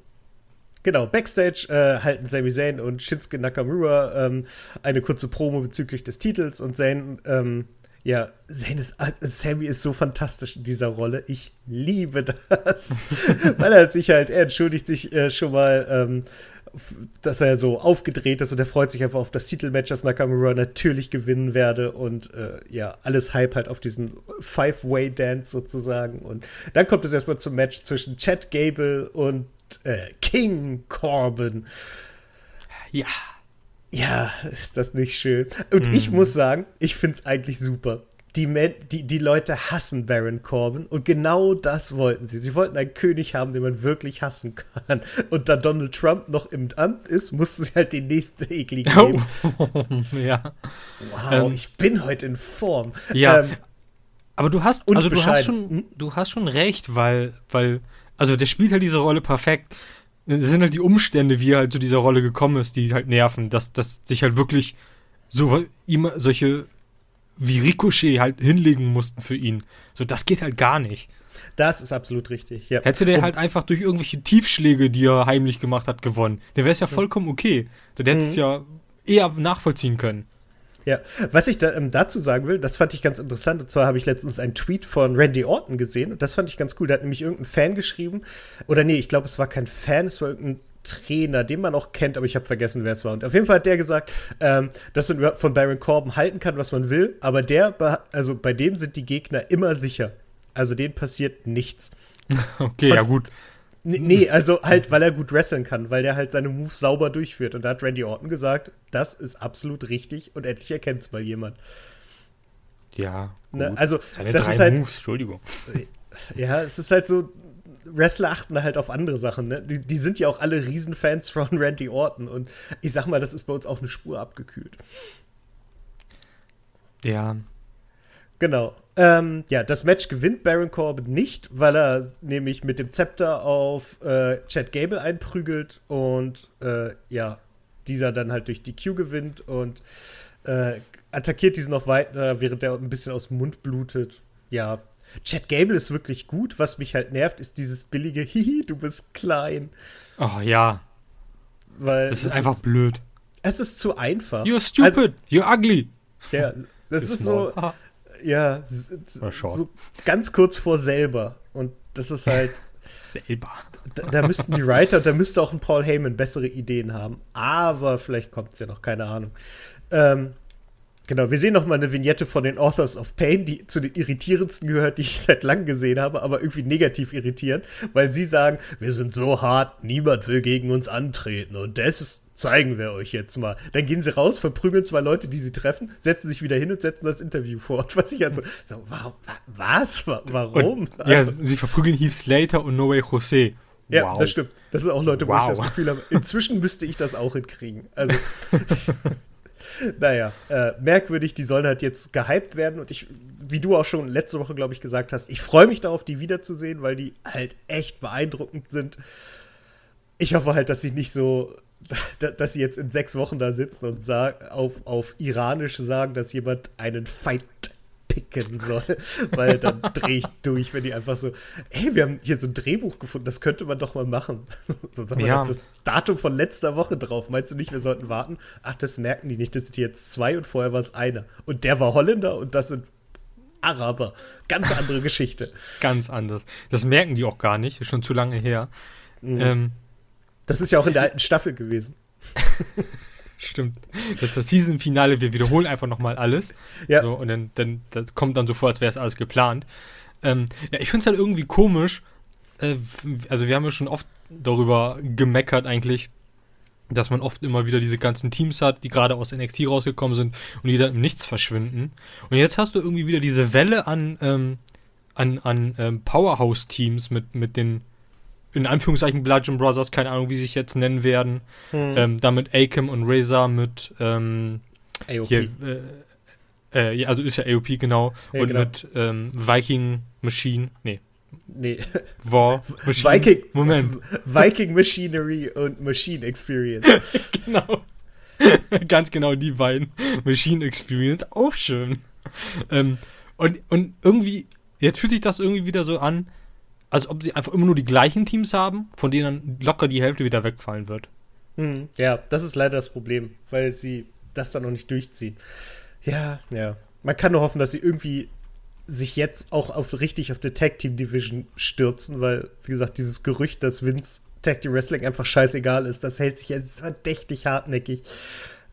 Genau, Backstage äh, halten Sami Zayn und Shinsuke Nakamura ähm, eine kurze Promo bezüglich des Titels und Zayn, ähm, ja, Zayn ist, äh, Sammy ist so fantastisch in dieser Rolle. Ich liebe das. Weil er sich halt, er entschuldigt sich äh, schon mal, ähm, dass er so aufgedreht ist und er freut sich einfach auf das Titelmatch, das Nakamura natürlich gewinnen werde und äh, ja, alles Hype halt auf diesen Five-Way-Dance sozusagen. Und dann kommt es erstmal zum Match zwischen Chad Gable und äh, King Corbin. Ja. Ja, ist das nicht schön. Und ich muss sagen, ich finde es eigentlich super. Die, Men die, die Leute hassen Baron Corbin und genau das wollten sie. Sie wollten einen König haben, den man wirklich hassen kann. Und da Donald Trump noch im Amt ist, mussten sie halt den nächsten ekligen nehmen. ja. Wow, Ähm, ich bin heute in Form. Ja. Ähm, Aber du hast, also du hast schon, du hast schon recht, weil, weil, also der spielt halt diese Rolle perfekt. Es sind halt die Umstände, wie er halt zu dieser Rolle gekommen ist, die halt nerven, dass, dass sich halt wirklich so ihm solche wie Ricochet halt hinlegen mussten für ihn. So, das geht halt gar nicht. das ist absolut richtig. Ja. Hätte der Und- halt einfach durch irgendwelche Tiefschläge, die er heimlich gemacht hat, gewonnen, dann wäre es ja vollkommen okay. So, der hätte Mhm. es ja eher nachvollziehen können. Ja, was ich da, ähm, dazu sagen will, das fand ich ganz interessant. Und zwar habe ich letztens einen Tweet von Randy Orton gesehen und das fand ich ganz cool. Da hat nämlich irgendein Fan geschrieben. Oder nee, ich glaube, es war kein Fan, es war irgendein Trainer, den man auch kennt, aber ich habe vergessen, wer es war. Und auf jeden Fall hat der gesagt, ähm, dass man von Baron Corbin halten kann, was man will, aber der, also bei dem sind die Gegner immer sicher. Also denen passiert nichts. Okay, ja gut. Nee, nee, also halt, weil er gut wresteln kann, weil der halt seine Moves sauber durchführt. Und da hat Randy Orton gesagt, das ist absolut richtig und endlich erkennt es mal jemand. Ja, gut. Ne? Also, Seine das drei ist halt, Moves, Entschuldigung. ja, es ist halt so, Wrestler achten halt auf andere Sachen, ne? Die, die sind ja auch alle Riesenfans von Randy Orton und ich sag mal, das ist bei uns auch eine Spur abgekühlt. Ja, Genau. Ähm, ja, das Match gewinnt Baron Corbin nicht, weil er nämlich mit dem Zepter auf äh, Chad Gable einprügelt und äh, ja, dieser dann halt durch die Q gewinnt und äh, attackiert diesen noch weiter, während er ein bisschen aus dem Mund blutet. Ja, Chad Gable ist wirklich gut. Was mich halt nervt, ist dieses billige Hihi, du bist klein. oh ja, Weil das ist einfach blöd. es ist zu einfach. You're stupid, you're ugly. Ja, das ist so, Haha. Ja, so ganz kurz vor selber. Und das ist halt. Selber. da, da müssten die Writer, da müsste auch ein Paul Heyman bessere Ideen haben. Aber vielleicht kommt es ja noch, keine Ahnung. Ähm, genau, wir sehen noch mal eine Vignette von den Authors of Pain, die zu den irritierendsten gehört, die ich seit langem gesehen habe, aber irgendwie negativ irritierend, weil sie sagen, wir sind so hart, niemand will gegen uns antreten und das ist zeigen wir euch jetzt mal. Dann gehen sie raus, verprügeln zwei Leute, die sie treffen, setzen sich wieder hin und setzen das Interview fort. Was ich halt so, warum, wa- was? Wa- Warum? Und, ja, Also- sie verprügeln Heath Slater und No Way Jose. ja, wow. das stimmt. Das sind auch Leute, wo Wow. ich das Gefühl habe, inzwischen müsste ich das auch hinkriegen. Also, naja, äh, merkwürdig, die sollen halt jetzt gehypt werden und ich, wie du auch schon letzte Woche, glaube ich, gesagt hast, ich freue mich darauf, die wiederzusehen, weil die halt echt beeindruckend sind. Ich hoffe halt, dass sie nicht so, dass sie jetzt in sechs Wochen da sitzen und auf, auf Iranisch sagen, dass jemand einen Fight picken soll, weil dann drehe ich durch, wenn die einfach so, hey, wir haben hier so ein Drehbuch gefunden, das könnte man doch mal machen. So, sag mal, Ja. das ist das Datum von letzter Woche drauf. Meinst du nicht, wir sollten warten? Ach, das merken die nicht, das sind jetzt zwei und vorher war es einer. Und der war Holländer und das sind Araber. Ganz andere Geschichte. Ganz anders. Das merken die auch gar nicht, ist schon zu lange her. Mhm. Ähm, Das ist ja auch in der alten Staffel gewesen. stimmt. Das ist das Season-Finale, wir wiederholen einfach nochmal alles. Ja. So, und dann, dann das kommt dann so vor, als wäre es alles geplant. Ähm, ja, ich finde es halt irgendwie komisch. Äh, also, wir haben ja schon oft darüber gemeckert, eigentlich, dass man oft immer wieder diese ganzen Teams hat, die gerade aus NXT rausgekommen sind und die dann im Nichts verschwinden. Und jetzt hast du irgendwie wieder diese Welle an, ähm, an, an ähm, Powerhouse-Teams mit, mit den in Anführungszeichen Bludgeon Brothers, keine Ahnung, wie sie sich jetzt nennen werden. Hm. Ähm, dann mit Akem und Razor mit ähm, AOP. hier, äh, äh, ja, also ist ja AOP genau. Ja, und genau. mit ähm, Viking Machine, nee, Nee. War Machine. Viking, Moment, Viking Machinery und Machine Experience. genau. Ganz genau die beiden. Machine Experience, auch schön. Ähm, und, und irgendwie, jetzt fühlt sich das irgendwie wieder so an, als ob sie einfach immer nur die gleichen Teams haben, von denen dann locker die Hälfte wieder wegfallen wird. Hm, ja, das ist leider das Problem, weil sie das dann noch nicht durchziehen. Ja, ja. Man kann nur hoffen, dass sie irgendwie sich jetzt auch auf, richtig auf die Tag Team Division stürzen, weil, wie gesagt, dieses Gerücht, dass Vince Tag Team Wrestling einfach scheißegal ist, das hält sich jetzt verdächtig hartnäckig.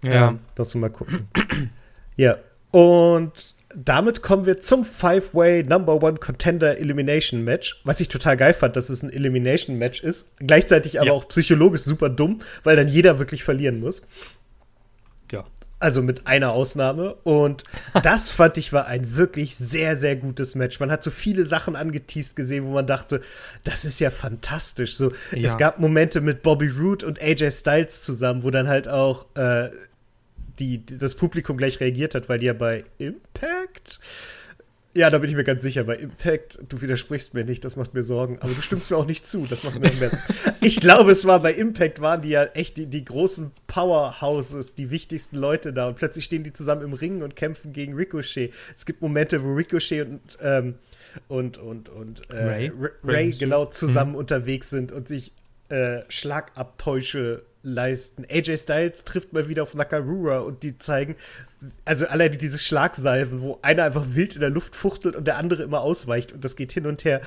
Ja. Ähm, das mal gucken. ja. Und damit kommen wir zum Five-Way Number One Contender Elimination Match, was ich total geil fand, dass es ein Elimination Match ist. Gleichzeitig aber Ja. auch psychologisch super dumm, weil dann jeder wirklich verlieren muss. Ja. Also mit einer Ausnahme. Und das fand ich war ein wirklich sehr, sehr gutes Match. Man hat so viele Sachen angeteased gesehen, wo man dachte, das ist ja fantastisch. So, Ja. es gab Momente mit Bobby Roode und AJ Styles zusammen, wo dann halt auch äh, die, das Publikum gleich reagiert hat, weil die ja bei Impact. Ja, da bin ich mir ganz sicher. Bei Impact, du widersprichst mir nicht, das macht mir Sorgen. Aber du stimmst mir auch nicht zu, das macht mir mehr. Ich glaube, es war bei Impact, waren die ja echt die, die großen Powerhouses, die wichtigsten Leute da. Und plötzlich stehen die zusammen im Ring und kämpfen gegen Ricochet. Es gibt Momente, wo Ricochet und, ähm, und, und, und äh, Ray? Ray, genau zusammen unterwegs sind und sich äh, Schlagabtäusche leisten. AJ Styles trifft mal wieder auf Nakamura und die zeigen, also alleine diese Schlagsalven, wo einer einfach wild in der Luft fuchtelt und der andere immer ausweicht und das geht hin und her.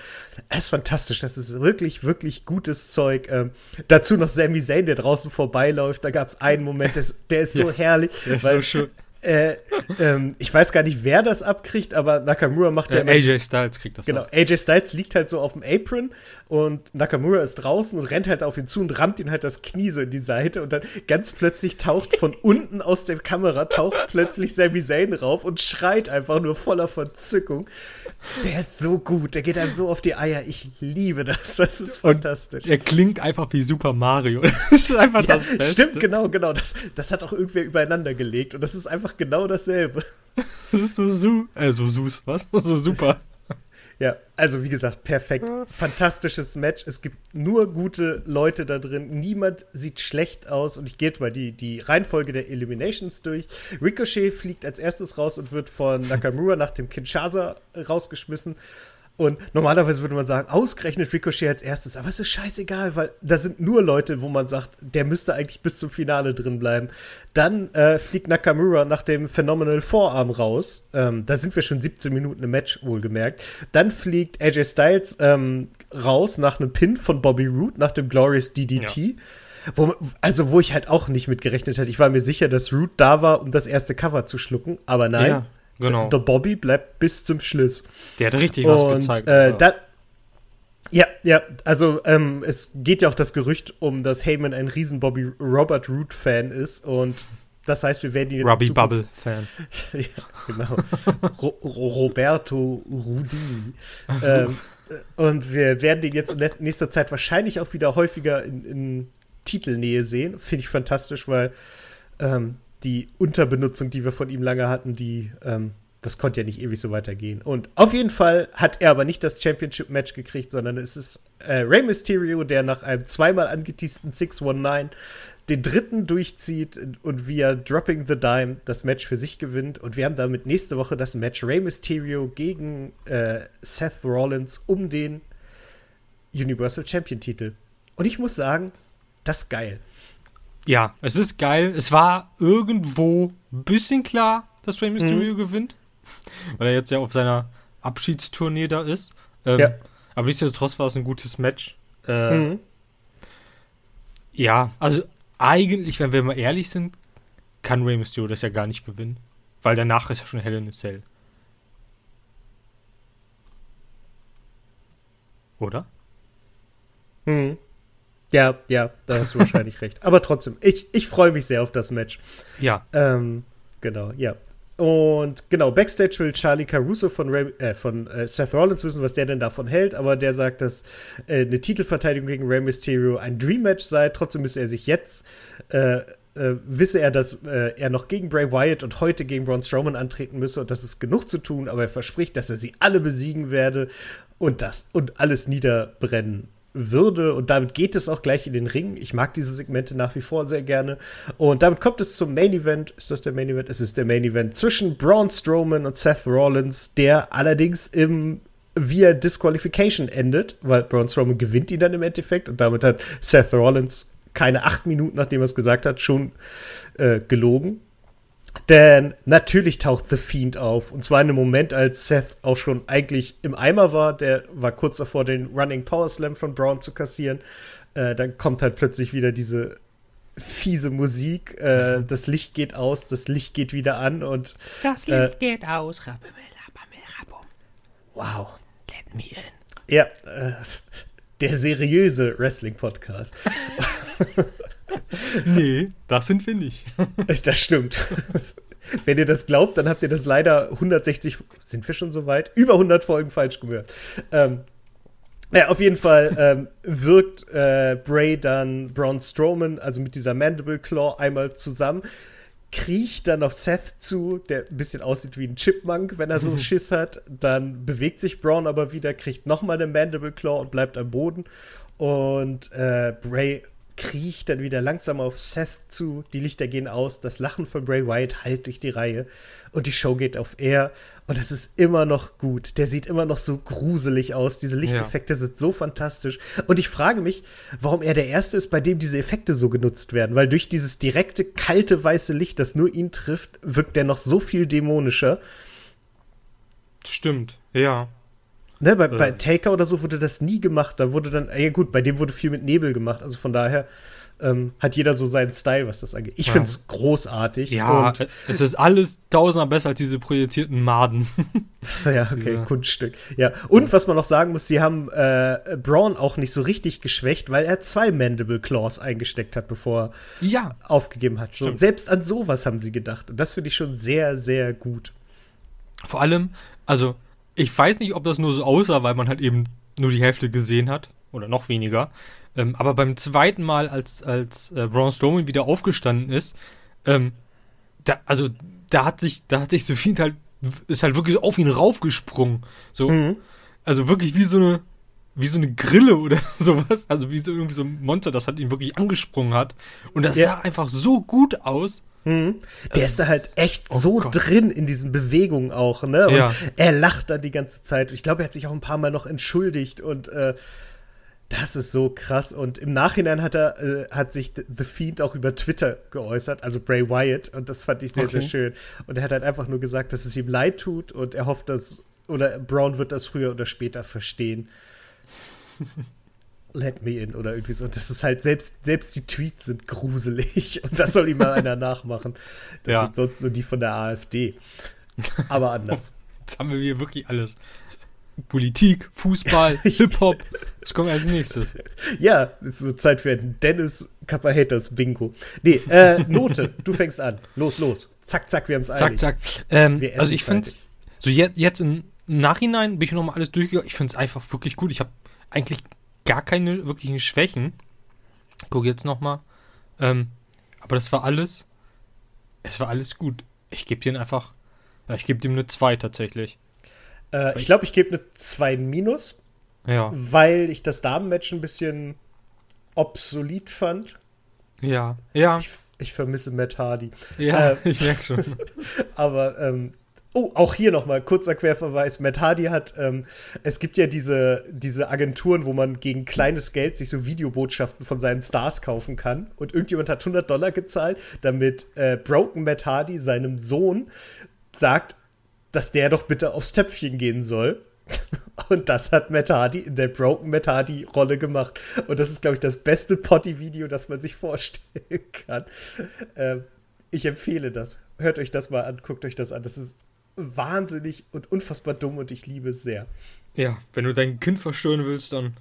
Das ist fantastisch. Das ist wirklich, wirklich gutes Zeug. Ähm, dazu noch Sami Zayn, der draußen vorbeiläuft. Da gab es einen Moment, der ist, der ist so Ja, herrlich. Der ist so schön. Äh, ähm, ich weiß gar nicht, wer das abkriegt, aber Nakamura macht ja Äh, AJ Styles kriegt das Genau, auch. AJ Styles liegt halt so auf dem Apron und Nakamura ist draußen und rennt halt auf ihn zu und rammt ihn halt das Knie so in die Seite und dann ganz plötzlich taucht von unten aus der Kamera, taucht plötzlich Sami Zayn rauf und schreit einfach nur voller Verzückung. Der ist so gut, der geht einem so auf die Eier. Ich liebe das, das ist fantastisch. Er klingt einfach wie Super Mario. Das ist einfach Ja, das Beste. stimmt, genau, genau. Das, das hat auch irgendwer übereinander gelegt und das ist einfach genau dasselbe. Das ist so su äh, so sus, was? So super. Ja, also wie gesagt, perfekt. Fantastisches Match. Es gibt nur gute Leute da drin. Niemand sieht schlecht aus. Und ich gehe jetzt mal die, die Reihenfolge der Eliminations durch. Ricochet fliegt als erstes raus und wird von Nakamura nach dem Kinshasa rausgeschmissen. Und normalerweise würde man sagen, ausgerechnet Ricochet als erstes, aber es ist scheißegal, weil da sind nur Leute, wo man sagt, der müsste eigentlich bis zum Finale drin bleiben. Dann äh, fliegt Nakamura nach dem Phenomenal Vorarm raus. Ähm, da sind wir schon 17 Minuten im Match, wohlgemerkt. Dann fliegt AJ Styles ähm, raus nach einem Pin von Bobby Roode, nach dem Glorious DDT. Wo, also, wo ich halt auch nicht mit gerechnet hätte. Ich war mir sicher, dass Roode da war, um das erste Cover zu schlucken, aber nein. Ja, genau. Der Bobby bleibt bis zum Schluss. Der hat richtig was Und gezeigt. äh, also. da, ja, ja, also ähm, es geht ja auch das Gerücht um, dass Heyman ein riesen Bobby Robert Root Fan ist und das heißt, wir werden ihn jetzt Robbie Bubble Fan. ja, genau. Ro Ro Roberto Rudini. ähm, und wir werden den jetzt in nächster Zeit wahrscheinlich auch wieder häufiger in, in Titelnähe sehen. Finde ich fantastisch, weil ähm, die Unterbenutzung, die wir von ihm lange hatten, die, ähm, das konnte ja nicht ewig so weitergehen. Und auf jeden Fall hat er aber nicht das Championship-Match gekriegt, sondern es ist äh, Rey Mysterio, der nach einem zweimal angeteasten 619 den dritten durchzieht und via Dropping the Dime das Match für sich gewinnt. Und wir haben damit nächste Woche das Match Rey Mysterio gegen äh, Seth Rollins um den Universal Champion-Titel. Und ich muss sagen, das ist geil. Ja, es ist geil. Es war irgendwo ein bisschen klar, dass Rey Mysterio Mhm. gewinnt. Weil er jetzt ja auf seiner Abschiedstournee da ist. Ähm, Ja. Aber nichtsdestotrotz war es ein gutes Match. Äh, Mhm. Ja, also eigentlich, wenn wir mal ehrlich sind, kann Rey Mysterio das ja gar nicht gewinnen. Weil danach ist ja schon Hell in a Cell. Oder? Mhm. Ja, ja, da hast du wahrscheinlich recht. Aber trotzdem, ich, ich freue mich sehr auf das Match. Ja. Ähm, genau, ja. und genau, Backstage will Charlie Caruso von, Ray, äh, von äh, Seth Rollins wissen, was der denn davon hält, aber der sagt, dass äh, eine Titelverteidigung gegen Rey Mysterio ein Dream-Match sei. Trotzdem müsse er sich jetzt, äh, äh, wisse er, dass äh, er noch gegen Bray Wyatt und heute gegen Braun Strowman antreten müsse und das ist genug zu tun, aber er verspricht, dass er sie alle besiegen werde und das und alles niederbrennen würde. Und damit geht es auch gleich in den Ring. Ich mag diese Segmente nach wie vor sehr gerne. Und damit kommt es zum Main Event. Ist das der Main Event? Es ist der Main Event zwischen Braun Strowman und Seth Rollins, der allerdings im via Disqualification endet, weil Braun Strowman gewinnt ihn dann im Endeffekt und damit hat Seth Rollins keine acht Minuten, nachdem er es gesagt hat, schon äh, gelogen. Denn natürlich taucht The Fiend auf. Und zwar in einem Moment, als Seth auch schon eigentlich im Eimer war. Der war kurz davor, den Running Power Slam von Braun zu kassieren. Äh, dann kommt halt plötzlich wieder diese fiese Musik. Äh, mhm. Das Licht geht aus, das Licht geht wieder an und. Das Licht äh, geht aus. Wow. Let me in. Ja, äh, der seriöse Wrestling-Podcast. nee, das sind wir nicht. das stimmt. Wenn ihr das glaubt, dann habt ihr das leider 160, sind wir schon so weit? Über 100 Folgen falsch gehört. Ähm, ja, auf jeden Fall ähm, wirkt äh, Bray dann Braun Strowman, also mit dieser Mandible Claw, einmal zusammen, kriecht dann auf Seth zu, der ein bisschen aussieht wie ein Chipmunk, wenn er so Schiss hat. Dann bewegt sich Braun aber wieder, kriegt nochmal eine Mandible Claw und bleibt am Boden. Und äh, Bray kriecht dann wieder langsam auf Seth zu, die Lichter gehen aus, das Lachen von Bray Wyatt halt durch die Reihe und die Show geht auf Air und es ist immer noch gut. Der sieht immer noch so gruselig aus. Diese Lichteffekte ja. sind so fantastisch. Und ich frage mich, warum er der Erste ist, bei dem diese Effekte so genutzt werden. Weil durch dieses direkte, kalte, weiße Licht, das nur ihn trifft, wirkt er noch so viel dämonischer. Stimmt, ja. Ne, bei, bei Taker oder so wurde das nie gemacht. Da wurde dann, ja gut, bei dem wurde viel mit Nebel gemacht. Also von daher ähm, hat jeder so seinen Style, was das angeht. Ich ja. finde es großartig. Ja, es ist alles tausendmal besser als diese projizierten Maden. ja, okay, ja. Kunststück. Ja, und was man noch sagen muss, sie haben äh, Braun auch nicht so richtig geschwächt, weil er zwei Mandible Claws eingesteckt hat, bevor er ja. aufgegeben hat. So, selbst an sowas haben sie gedacht. Und das finde ich schon sehr, sehr gut. Vor allem, also ich weiß nicht, ob das nur so aussah, weil man halt eben nur die Hälfte gesehen hat oder noch weniger. Ähm, aber beim zweiten Mal, als, als äh, Braun Strowman wieder aufgestanden ist, ähm, da, also da hat sich, da hat sich Sophie halt, ist halt wirklich auf ihn raufgesprungen. So, mhm. also wirklich wie so eine, wie so eine Grille oder sowas. Also wie so irgendwie so ein Monster, das halt ihn wirklich angesprungen hat. Und das ja. sah einfach so gut aus. Mhm. Der äh, ist da halt echt oh so Gott. drin in diesen Bewegungen auch, ne? Und ja. er lacht da die ganze Zeit. Ich glaube, er hat sich auch ein paar Mal noch entschuldigt und äh, das ist so krass. Und im Nachhinein hat er, äh, hat sich The Fiend auch über Twitter geäußert, also Bray Wyatt, und das fand ich sehr, okay. sehr schön. Und er hat halt einfach nur gesagt, dass es ihm leid tut und er hofft, dass, oder Brown wird das früher oder später verstehen. Let me in oder irgendwie so. Und das ist halt, selbst, selbst die Tweets sind gruselig und das soll ihm mal einer nachmachen. Das ja. sind sonst nur die von der AfD. Aber anders. Jetzt haben wir hier wirklich alles. Politik, Fußball, Hip-Hop. Was kommt als nächstes? Ja, es wird Zeit für ein Dennis Kappa Haters Bingo. Nee, äh, Note, du fängst an. Los, los. Zack, zack, wir haben es eilig. Zack, zack. Ähm, also ich finde so jetzt, jetzt im Nachhinein bin ich nochmal alles durchgegangen. Ich finde es einfach wirklich gut. Ich habe eigentlich gar keine wirklichen Schwächen. Guck jetzt nochmal. Ähm, aber das war alles. Es war alles gut. Ich gebe dir einfach. Ja, ich gebe dem eine 2 tatsächlich. Äh, ich glaube, ich gebe eine 2 minus. Ja. Weil ich das Damenmatch ein bisschen obsolet fand. Ja, ja. Ich, ich vermisse Matt Hardy. Ja, äh, ich merke schon. aber ähm, Oh, auch hier nochmal kurzer Querverweis. Matt Hardy hat, ähm, es gibt ja diese, diese Agenturen, wo man gegen kleines Geld sich so Videobotschaften von seinen Stars kaufen kann. Und irgendjemand hat 100 Dollar gezahlt, damit äh, Broken Matt Hardy seinem Sohn sagt, dass der doch bitte aufs Töpfchen gehen soll. Und das hat Matt Hardy in der Broken Matt Hardy Rolle gemacht. Und das ist, glaube ich, das beste Potty-Video, das man sich vorstellen kann. Ähm, ich empfehle das. Hört euch das mal an, guckt euch das an. Das ist wahnsinnig und unfassbar dumm und ich liebe es sehr. Ja, wenn du dein Kind verstören willst, dann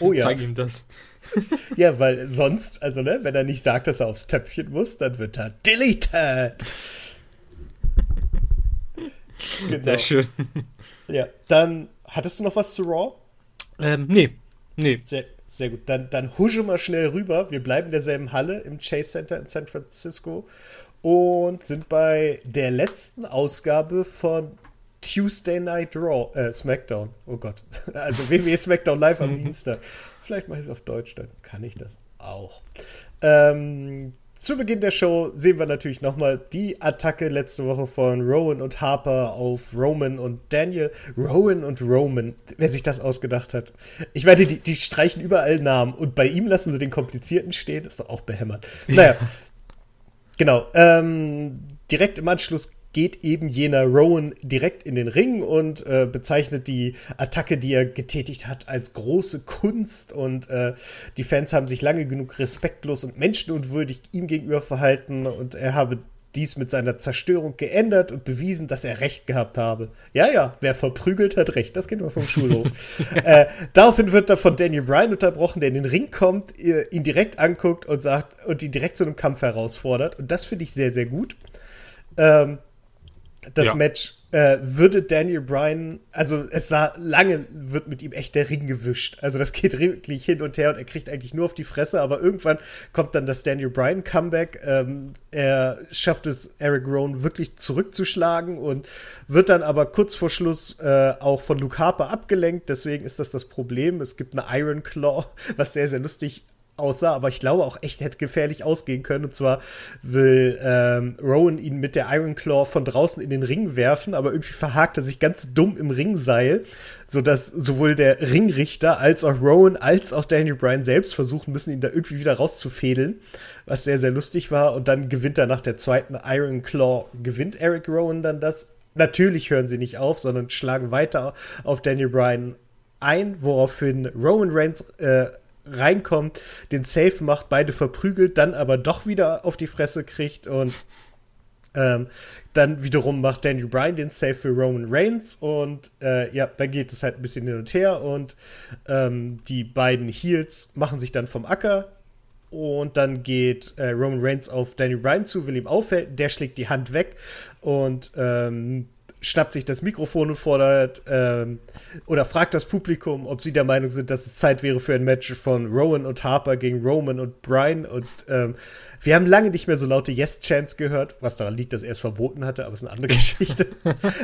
oh, ja. zeig ihm das. ja, weil sonst, also ne, wenn er nicht sagt, dass er aufs Töpfchen muss, dann wird er deleted. Genau. Sehr schön. Ja, dann hattest du noch was zu Raw? Ähm, nee. Nee. Sehr, sehr gut. Dann, dann husche mal schnell rüber. Wir bleiben in derselben Halle im Chase Center in San Francisco und sind bei der letzten Ausgabe von Tuesday Night Raw, äh, SmackDown. Oh Gott. Also WWE SmackDown live am Dienstag. Vielleicht mache ich es auf Deutsch, dann kann ich das auch. Ähm, zu Beginn der Show sehen wir natürlich nochmal die Attacke letzte Woche von Rowan und Harper auf Roman und Daniel. Rowan und Roman, wer sich das ausgedacht hat. Ich meine, die, die streichen überall Namen und bei ihm lassen sie den komplizierten stehen, ist doch auch behämmert. Naja, genau. Ähm, direkt im Anschluss geht eben jener Rowan direkt in den Ring und äh, bezeichnet die Attacke, die er getätigt hat, als große Kunst. Und äh, die Fans haben sich lange genug respektlos und menschenunwürdig ihm gegenüber verhalten und er habe dies mit seiner Zerstörung geändert und bewiesen, dass er recht gehabt habe. Ja, ja, wer verprügelt, hat recht. Das kennt man vom Schulhof. äh, daraufhin wird er von Daniel Bryan unterbrochen, der in den Ring kommt, ihn direkt anguckt und sagt und ihn direkt zu einem Kampf herausfordert. Und das finde ich sehr, sehr gut. Ähm, das ja. Match äh, würde Daniel Bryan, also es sah lange, wird mit ihm echt der Ring gewischt. Also das geht wirklich hin und her und er kriegt eigentlich nur auf die Fresse, aber irgendwann kommt dann das Daniel Bryan Comeback. Ähm, er schafft es, Eric Rowan wirklich zurückzuschlagen und wird dann aber kurz vor Schluss äh, auch von Luke Harper abgelenkt. Deswegen ist das das Problem. Es gibt eine Iron Claw, was sehr, sehr lustig aussah, aber ich glaube auch echt hätte gefährlich ausgehen können. Und zwar will ähm, Rowan ihn mit der Iron Claw von draußen in den Ring werfen, aber irgendwie verhakt er sich ganz dumm im Ringseil, sodass sowohl der Ringrichter als auch Rowan als auch Daniel Bryan selbst versuchen müssen, ihn da irgendwie wieder rauszufädeln, was sehr, sehr lustig war. Und dann gewinnt er nach der zweiten Iron Claw, gewinnt Eric Rowan dann das. Natürlich hören sie nicht auf, sondern schlagen weiter auf Daniel Bryan ein, woraufhin Roman Reigns äh, reinkommt, den Safe macht, beide verprügelt, dann aber doch wieder auf die Fresse kriegt und ähm, dann wiederum macht Daniel Bryan den Safe für Roman Reigns und äh, ja, dann geht es halt ein bisschen hin und her und ähm, die beiden Heels machen sich dann vom Acker und dann geht äh, Roman Reigns auf Daniel Bryan zu, will ihm aufhalten, der schlägt die Hand weg und ähm, schnappt sich das Mikrofon und fordert ähm, oder fragt das Publikum, ob sie der Meinung sind, dass es Zeit wäre für ein Match von Rowan und Harper gegen Roman und Brian. Und ähm, wir haben lange nicht mehr so laute Yes-Chants gehört, was daran liegt, dass er es verboten hatte, aber es ist eine andere Geschichte.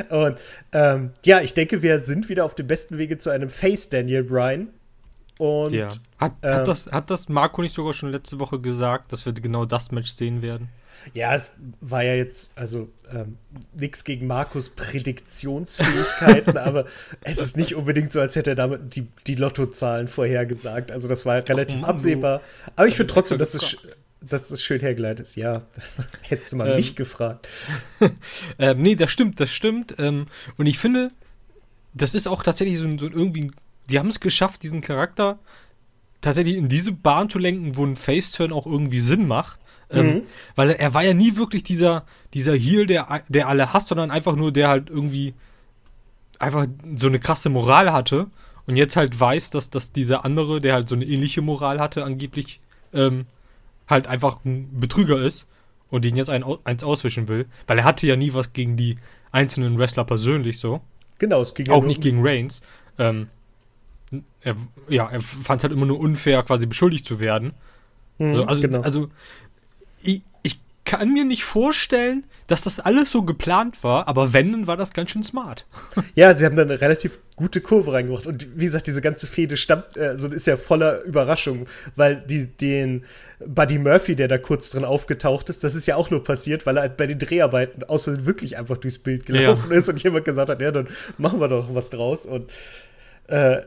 und ähm, ja, ich denke, wir sind wieder auf dem besten Wege zu einem Face Daniel Bryan. Und, ja. Hat, hat, ähm, das, hat das Marco nicht sogar schon letzte Woche gesagt, dass wir genau das Match sehen werden? Ja, es war ja jetzt, also ähm, nichts gegen Markus Prädiktionsfähigkeiten, aber es ist nicht unbedingt so, als hätte er damit die, die Lottozahlen vorhergesagt. Also das war relativ Ach, absehbar. Aber ich finde trotzdem, dass es, dass es schön hergeleitet ist. Ja, das hättest du mal ähm, mich gefragt. ähm, nee, das stimmt, das stimmt. Ähm, und ich finde, das ist auch tatsächlich so, so irgendwie, die haben es geschafft, diesen Charakter tatsächlich in diese Bahn zu lenken, wo ein Faceturn auch irgendwie Sinn macht. Ähm, mhm. weil er war ja nie wirklich dieser, dieser Heal, der, der alle hasst, sondern einfach nur, der halt irgendwie einfach so eine krasse Moral hatte und jetzt halt weiß, dass, dass dieser andere, der halt so eine ähnliche Moral hatte, angeblich ähm, halt einfach ein Betrüger ist und ihn jetzt ein, eins auswischen will. Weil er hatte ja nie was gegen die einzelnen Wrestler persönlich so. Genau, es ging auch ja nicht gegen Reigns. Ähm, er, ja, er fand es halt immer nur unfair, quasi beschuldigt zu werden. Mhm, so, also, genau. also ich, ich kann mir nicht vorstellen, dass das alles so geplant war, aber wenn, dann war das ganz schön smart. Ja, sie haben da eine relativ gute Kurve reingebracht. Und wie gesagt, diese ganze Fehde stammt, also ist ja voller Überraschung, weil die, den Buddy Murphy, der da kurz drin aufgetaucht ist, das ist ja auch nur passiert, weil er halt bei den Dreharbeiten außer wirklich einfach durchs Bild gelaufen ja. ist und jemand gesagt hat, ja, dann machen wir doch was draus. Und äh,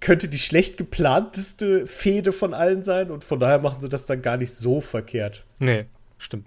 könnte die schlecht geplanteste Fehde von allen sein und von daher machen sie das dann gar nicht so verkehrt. Nee, stimmt.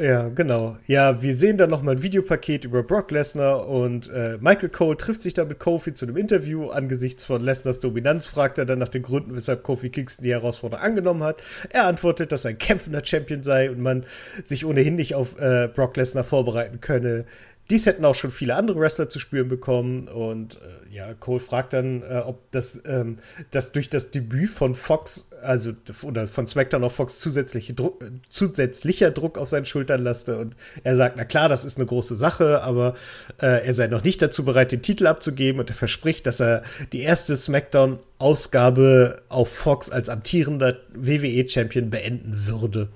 Ja, genau. Ja, wir sehen dann nochmal ein Videopaket über Brock Lesnar und äh, Michael Cole trifft sich dann mit Kofi zu einem Interview. Angesichts von Lesnars Dominanz fragt er dann nach den Gründen, weshalb Kofi Kingston die Herausforderung angenommen hat. Er antwortet, dass er ein kämpfender Champion sei und man sich ohnehin nicht auf äh, Brock Lesnar vorbereiten könne dies hätten auch schon viele andere Wrestler zu spüren bekommen. Und äh, ja, Cole fragt dann, äh, ob das, ähm, das durch das Debüt von Fox, also oder von SmackDown auf Fox zusätzliche Druck, äh, zusätzlicher Druck auf seinen Schultern laste. Und er sagt, na klar, das ist eine große Sache, aber äh, er sei noch nicht dazu bereit, den Titel abzugeben. Und er verspricht, dass er die erste SmackDown-Ausgabe auf Fox als amtierender WWE-Champion beenden würde.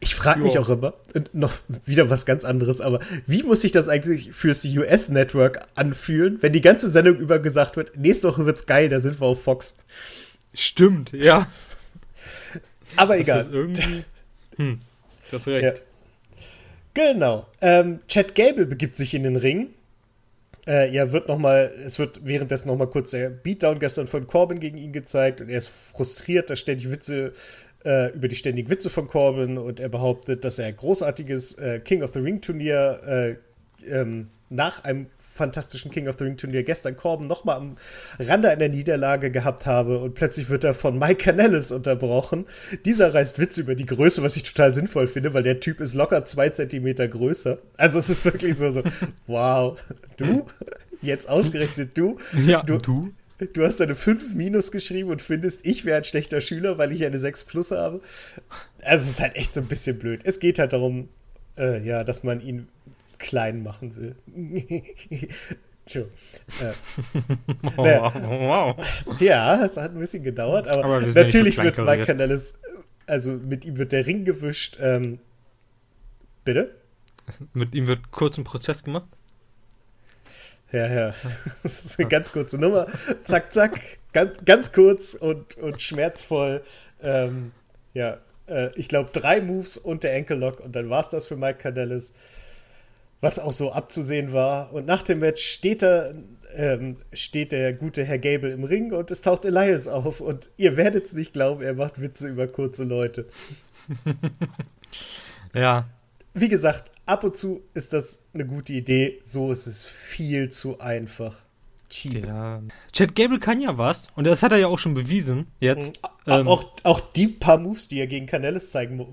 Ich frage mich auch immer, noch wieder was ganz anderes, aber wie muss sich das eigentlich fürs US-Network anfühlen, wenn die ganze Sendung über gesagt wird, nächste Woche wird's geil, da sind wir auf Fox. Stimmt, ja. aber egal. Das ist irgendwie. Hm, das recht. Ja. Genau. Ähm, Chad Gable begibt sich in den Ring. Äh, ja, wird noch mal, es wird währenddessen noch mal kurz der Beatdown gestern von Corbin gegen ihn gezeigt und er ist frustriert, dass ständig Witze äh, über die ständigen Witze von Corbin und er behauptet, dass er ein großartiges äh, King of the Ring Turnier äh, ähm, nach einem fantastischen King of the Ring Turnier gestern Corbin nochmal am Rande einer Niederlage gehabt habe und plötzlich wird er von Mike Canellis unterbrochen. Dieser reißt Witze über die Größe, was ich total sinnvoll finde, weil der Typ ist locker zwei Zentimeter größer. Also es ist wirklich so, so wow, du? Jetzt ausgerechnet du? Ja, du, du? Du hast eine 5 minus geschrieben und findest, ich wäre ein schlechter Schüler, weil ich eine 6 plus habe. Also es ist halt echt so ein bisschen blöd. Es geht halt darum, äh, ja, dass man ihn klein machen will. Äh, wow. wow. Ja, es hat ein bisschen gedauert, aber, aber natürlich so wird Mike Canellis, also mit ihm wird der Ring gewischt. Ähm, bitte? Mit ihm wird kurz ein Prozess gemacht? Ja, ja. Das ist eine ganz kurze Nummer. Zack, zack. Ganz, ganz kurz und, und schmerzvoll. Ähm, ja, äh, ich glaube, drei Moves und der Enkellock und dann war es das für Mike Canellis. Was auch so abzusehen war. Und nach dem Match steht er, ähm, steht der gute Herr Gable im Ring und es taucht Elias auf. Und ihr werdet es nicht glauben, er macht Witze über kurze Leute. ja. Wie gesagt, ab und zu ist das eine gute Idee, so ist es viel zu einfach. Cheap. Ja. Chad Gable kann ja was und das hat er ja auch schon bewiesen. Jetzt. Mhm. Ähm, auch, auch die paar Moves, die er gegen Canellis zeigen,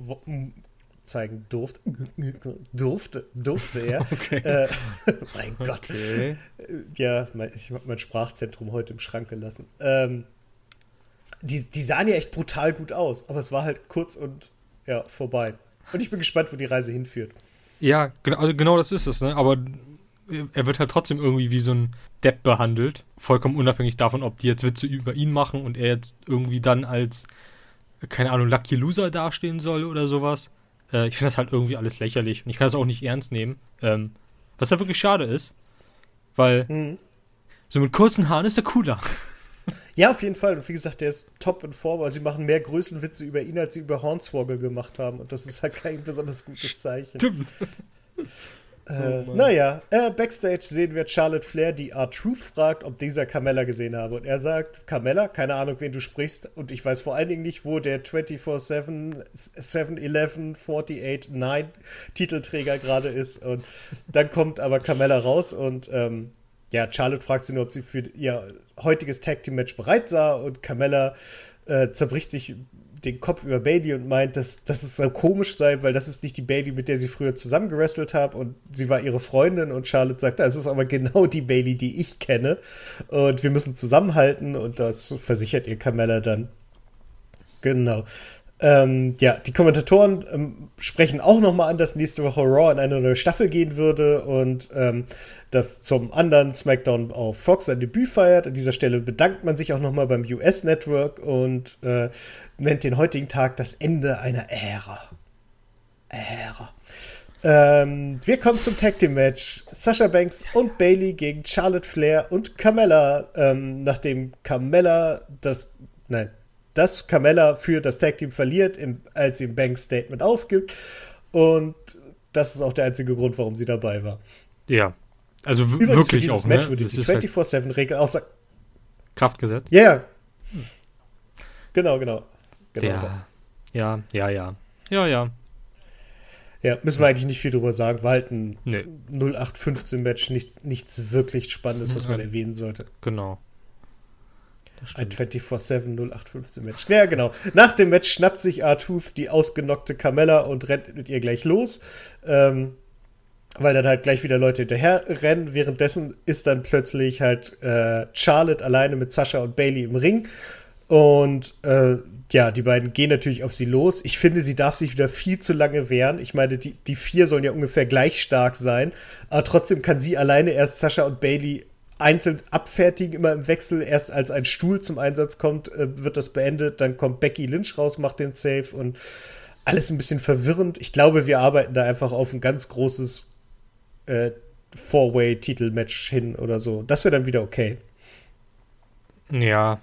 zeigen durfte, durfte, durfte er. Okay. Äh, mein Gott. Okay. Ja, mein, ich habe mein Sprachzentrum heute im Schrank gelassen. Ähm, die, die sahen ja echt brutal gut aus, aber es war halt kurz und ja, vorbei. Und ich bin gespannt, wo die Reise hinführt. Ja, genau, also genau das ist es, ne? Aber er wird halt trotzdem irgendwie wie so ein Depp behandelt. Vollkommen unabhängig davon, ob die jetzt Witze über ihn machen und er jetzt irgendwie dann als, keine Ahnung, Lucky Loser dastehen soll oder sowas. Äh, ich finde das halt irgendwie alles lächerlich und ich kann das auch nicht ernst nehmen. Ähm, was da wirklich schade ist, weil mhm. so mit kurzen Haaren ist er cooler. Ja, auf jeden Fall. Und wie gesagt, der ist top in Form. Also sie machen mehr Größenwitze über ihn, als sie über Hornswoggle gemacht haben. Und das ist halt kein besonders gutes Zeichen. Stimmt. Äh, oh naja, äh, Backstage sehen wir Charlotte Flair, die R-Truth fragt, ob dieser Carmella gesehen habe. Und er sagt, Carmella, keine Ahnung, wen du sprichst. Und ich weiß vor allen Dingen nicht, wo der 24-7, 7-11, 48, 9 Titelträger gerade ist. Und dann kommt aber Carmella raus und ähm, ja, Charlotte fragt sie nur, ob sie für ihr heutiges Tag Team Match bereit sah und Carmella äh, zerbricht sich den Kopf über Bailey und meint, dass, dass es so komisch sei, weil das ist nicht die Bailey, mit der sie früher zusammen gewrestelt hat und sie war ihre Freundin und Charlotte sagt, es ist aber genau die Bailey, die ich kenne und wir müssen zusammenhalten und das versichert ihr Carmella dann. Genau. Ähm, ja, die Kommentatoren ähm, sprechen auch nochmal an, dass nächste Woche Raw in eine neue Staffel gehen würde und ähm, dass zum anderen SmackDown auf Fox sein Debüt feiert. An dieser Stelle bedankt man sich auch nochmal beim US-Network und äh, nennt den heutigen Tag das Ende einer Ära. Ära. Ähm, wir kommen zum Tag Team Match. Sasha Banks und Bailey gegen Charlotte Flair und Carmella. Ähm, nachdem Carmella das, nein, dass Carmella für das Tag Team verliert, im, als sie im Banks Statement aufgibt. Und das ist auch der einzige Grund, warum sie dabei war. Ja. Also Übrigens wirklich für dieses auch, Match ne? würde die 24-7-Regel außer Kraftgesetz? Ja, yeah. Genau, genau. genau ja. Das. ja, ja, ja. Ja, ja. Ja, müssen wir eigentlich nicht viel drüber sagen. War halt ein nee. 0815-Match, nichts, nichts wirklich Spannendes, was man erwähnen sollte. Genau. Ein 24-7 Match. Ja, genau. Nach dem Match schnappt sich Artooth die ausgenockte Carmella und rennt mit ihr gleich los. Ähm, weil dann halt gleich wieder Leute hinterher rennen. Währenddessen ist dann plötzlich halt äh, Charlotte alleine mit Sascha und Bailey im Ring. Und äh, ja, die beiden gehen natürlich auf sie los. Ich finde, sie darf sich wieder viel zu lange wehren. Ich meine, die, die vier sollen ja ungefähr gleich stark sein. Aber trotzdem kann sie alleine erst Sascha und Bailey einzeln abfertigen, immer im Wechsel. Erst als ein Stuhl zum Einsatz kommt, äh, wird das beendet. Dann kommt Becky Lynch raus, macht den Save und alles ein bisschen verwirrend. Ich glaube, wir arbeiten da einfach auf ein ganz großes äh, Four-Way-Titel-Match hin oder so. Das wäre dann wieder okay. Ja.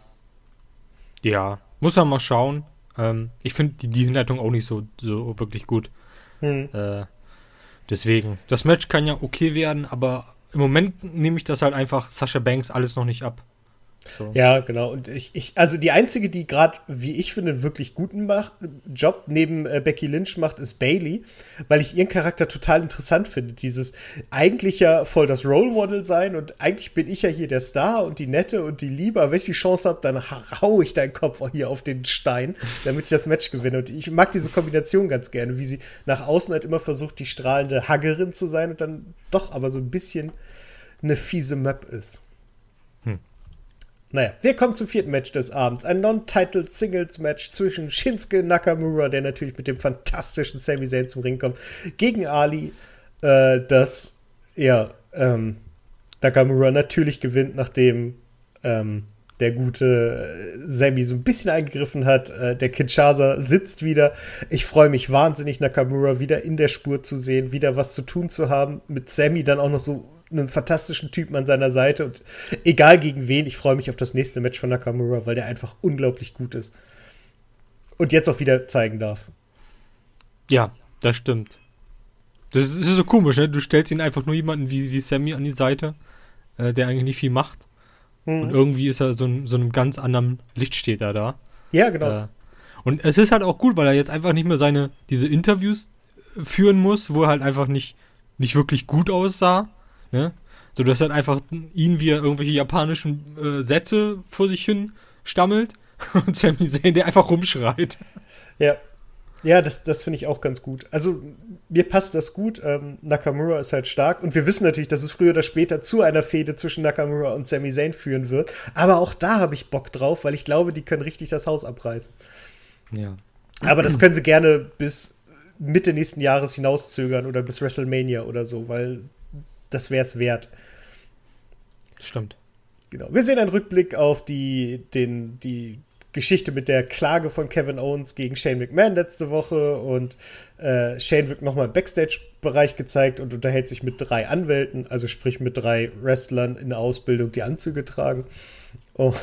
Ja. Muss man mal schauen. Ähm, ich finde die, die Hinleitung auch nicht so, so wirklich gut. Hm. Äh, deswegen. Das Match kann ja okay werden, aber im Moment nehme ich das halt einfach Sascha Banks alles noch nicht ab. So. Ja, genau. Und ich, ich, also die einzige, die gerade, wie ich finde, einen wirklich guten macht, Job neben äh, Becky Lynch macht, ist Bailey, weil ich ihren Charakter total interessant finde. Dieses eigentlich ja voll das Role Model sein und eigentlich bin ich ja hier der Star und die Nette und die Liebe. Aber wenn ich die Chance habe, dann hau ich deinen Kopf hier auf den Stein, damit ich das Match gewinne. Und ich mag diese Kombination ganz gerne, wie sie nach außen halt immer versucht, die strahlende Haggerin zu sein und dann doch aber so ein bisschen eine fiese Map ist. Naja, wir kommen zum vierten Match des Abends. Ein Non-Titled Singles-Match zwischen Shinsuke Nakamura, der natürlich mit dem fantastischen Sami Zayn zum Ring kommt, gegen Ali, äh, das ja, ähm, Nakamura natürlich gewinnt, nachdem ähm, der gute äh, Sammy so ein bisschen eingegriffen hat. Äh, der Kinshasa sitzt wieder. Ich freue mich wahnsinnig, Nakamura wieder in der Spur zu sehen, wieder was zu tun zu haben. Mit Sammy dann auch noch so einen fantastischen Typen an seiner Seite und egal gegen wen, ich freue mich auf das nächste Match von Nakamura, weil der einfach unglaublich gut ist. Und jetzt auch wieder zeigen darf. Ja, das stimmt. Das ist, das ist so komisch, ne? Du stellst ihn einfach nur jemanden wie, wie Sammy an die Seite, äh, der eigentlich nicht viel macht. Mhm. Und irgendwie ist er so, in, so einem ganz anderen Licht steht er da. Ja, genau. Äh, und es ist halt auch gut, weil er jetzt einfach nicht mehr seine, diese Interviews führen muss, wo er halt einfach nicht, nicht wirklich gut aussah, Ne? So, du hast halt einfach ihn, wie irgendwelche japanischen äh, Sätze vor sich hin stammelt und Sami Zayn, der einfach rumschreit. Ja. Ja, das, das finde ich auch ganz gut. Also, mir passt das gut. Ähm, Nakamura ist halt stark und wir wissen natürlich, dass es früher oder später zu einer Fehde zwischen Nakamura und Sami Zayn führen wird. Aber auch da habe ich Bock drauf, weil ich glaube, die können richtig das Haus abreißen. Ja. Aber das können sie gerne bis Mitte nächsten Jahres hinauszögern oder bis WrestleMania oder so, weil das wäre es wert. Stimmt. Genau. Wir sehen einen Rückblick auf die, den, die Geschichte mit der Klage von Kevin Owens gegen Shane McMahon letzte Woche und äh, Shane wird nochmal im Backstage-Bereich gezeigt und unterhält sich mit drei Anwälten, also sprich mit drei Wrestlern in der Ausbildung, die Anzüge tragen. Und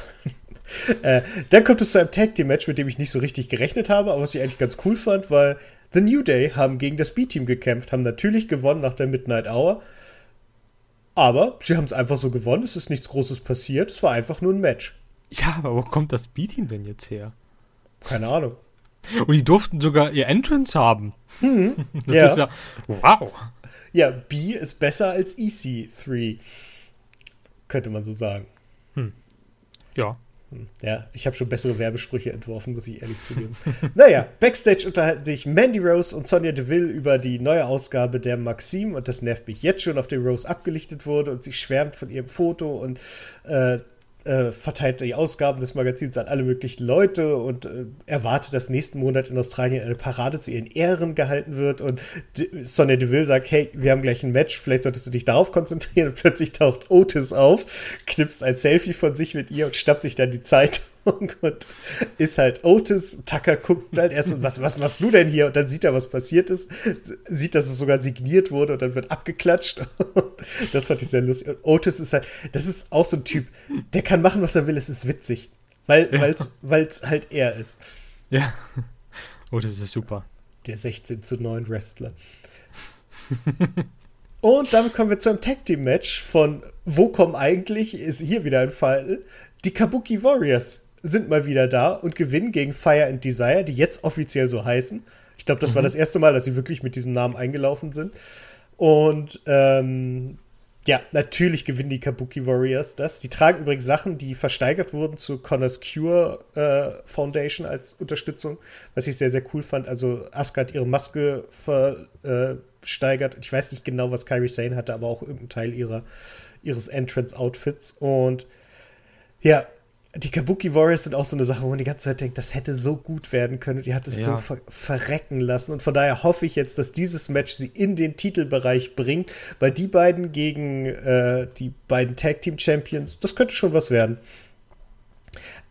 äh, dann kommt es zu einem Tag-Team-Match, mit dem ich nicht so richtig gerechnet habe, aber was ich eigentlich ganz cool fand, weil The New Day haben gegen das B-Team gekämpft, haben natürlich gewonnen nach der Midnight Hour aber sie haben es einfach so gewonnen, es ist nichts Großes passiert, es war einfach nur ein Match. Ja, aber wo kommt das B-Team denn jetzt her? Keine Ahnung. Und die durften sogar ihr Entrance haben. Hm, das ja. ist ja. Wow. Ja, B ist besser als EC3. Könnte man so sagen. Hm. Ja. Ja, ich habe schon bessere Werbesprüche entworfen, muss ich ehrlich zugeben. naja, Backstage unterhalten sich Mandy Rose und Sonja Deville über die neue Ausgabe der Maxim und das nervt mich jetzt schon, auf dem Rose abgelichtet wurde und sie schwärmt von ihrem Foto und äh, äh, verteilt die Ausgaben des Magazins an alle möglichen Leute und äh, erwartet, dass nächsten Monat in Australien eine Parade zu ihren Ehren gehalten wird. Und Sonja Deville sagt: Hey, wir haben gleich ein Match, vielleicht solltest du dich darauf konzentrieren. Und plötzlich taucht Otis auf, knipst ein Selfie von sich mit ihr und schnappt sich dann die Zeit und ist halt Otis. Tucker guckt halt erst, was, was machst du denn hier? Und dann sieht er, was passiert ist. Sieht, dass es sogar signiert wurde und dann wird abgeklatscht. das fand ich sehr lustig. Und Otis ist halt, das ist auch so ein Typ, der kann machen, was er will. Es ist witzig. Weil es ja. halt er ist. Ja. Otis ist super. Der 16 zu 9 Wrestler. Und damit kommen wir zu einem Tag Team Match von Wo kommen eigentlich? Ist hier wieder ein Fall. Die Kabuki Warriors sind mal wieder da und gewinnen gegen Fire and Desire, die jetzt offiziell so heißen. Ich glaube, das mhm. war das erste Mal, dass sie wirklich mit diesem Namen eingelaufen sind. Und ähm, ja, natürlich gewinnen die Kabuki Warriors das. Die tragen übrigens Sachen, die versteigert wurden zur Connors Cure äh, Foundation als Unterstützung, was ich sehr, sehr cool fand. Also Asuka hat ihre Maske versteigert. ich weiß nicht genau, was Kairi Sane hatte, aber auch irgendein Teil ihrer, ihres Entrance-Outfits. Und ja, die Kabuki Warriors sind auch so eine Sache, wo man die ganze Zeit denkt, das hätte so gut werden können. Die hat es ja. so ver verrecken lassen. Und von daher hoffe ich jetzt, dass dieses Match sie in den Titelbereich bringt, weil die beiden gegen äh, die beiden Tag Team Champions, das könnte schon was werden.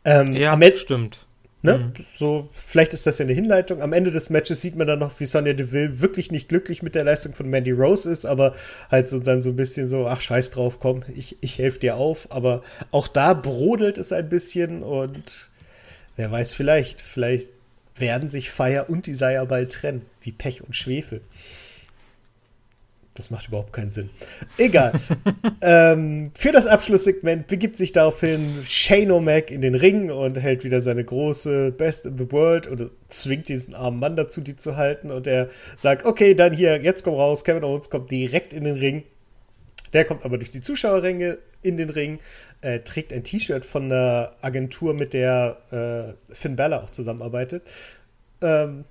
Ähm, ja, stimmt. Ne? Mhm. So, vielleicht ist das ja eine Hinleitung. Am Ende des Matches sieht man dann noch, wie Sonja Deville wirklich nicht glücklich mit der Leistung von Mandy Rose ist, aber halt so dann so ein bisschen so, ach scheiß drauf, komm, ich, ich helfe dir auf. Aber auch da brodelt es ein bisschen und wer weiß, vielleicht, vielleicht werden sich Fire und Desire bald trennen, wie Pech und Schwefel. Das macht überhaupt keinen Sinn. Egal. ähm, für das Abschlusssegment begibt sich daraufhin Shane O'Mac in den Ring und hält wieder seine große Best in the World und zwingt diesen armen Mann dazu, die zu halten. Und er sagt: Okay, dann hier, jetzt komm raus. Kevin Owens kommt direkt in den Ring. Der kommt aber durch die Zuschauerränge in den Ring, äh, trägt ein T-Shirt von der Agentur, mit der äh, Finn Balor auch zusammenarbeitet. Ähm,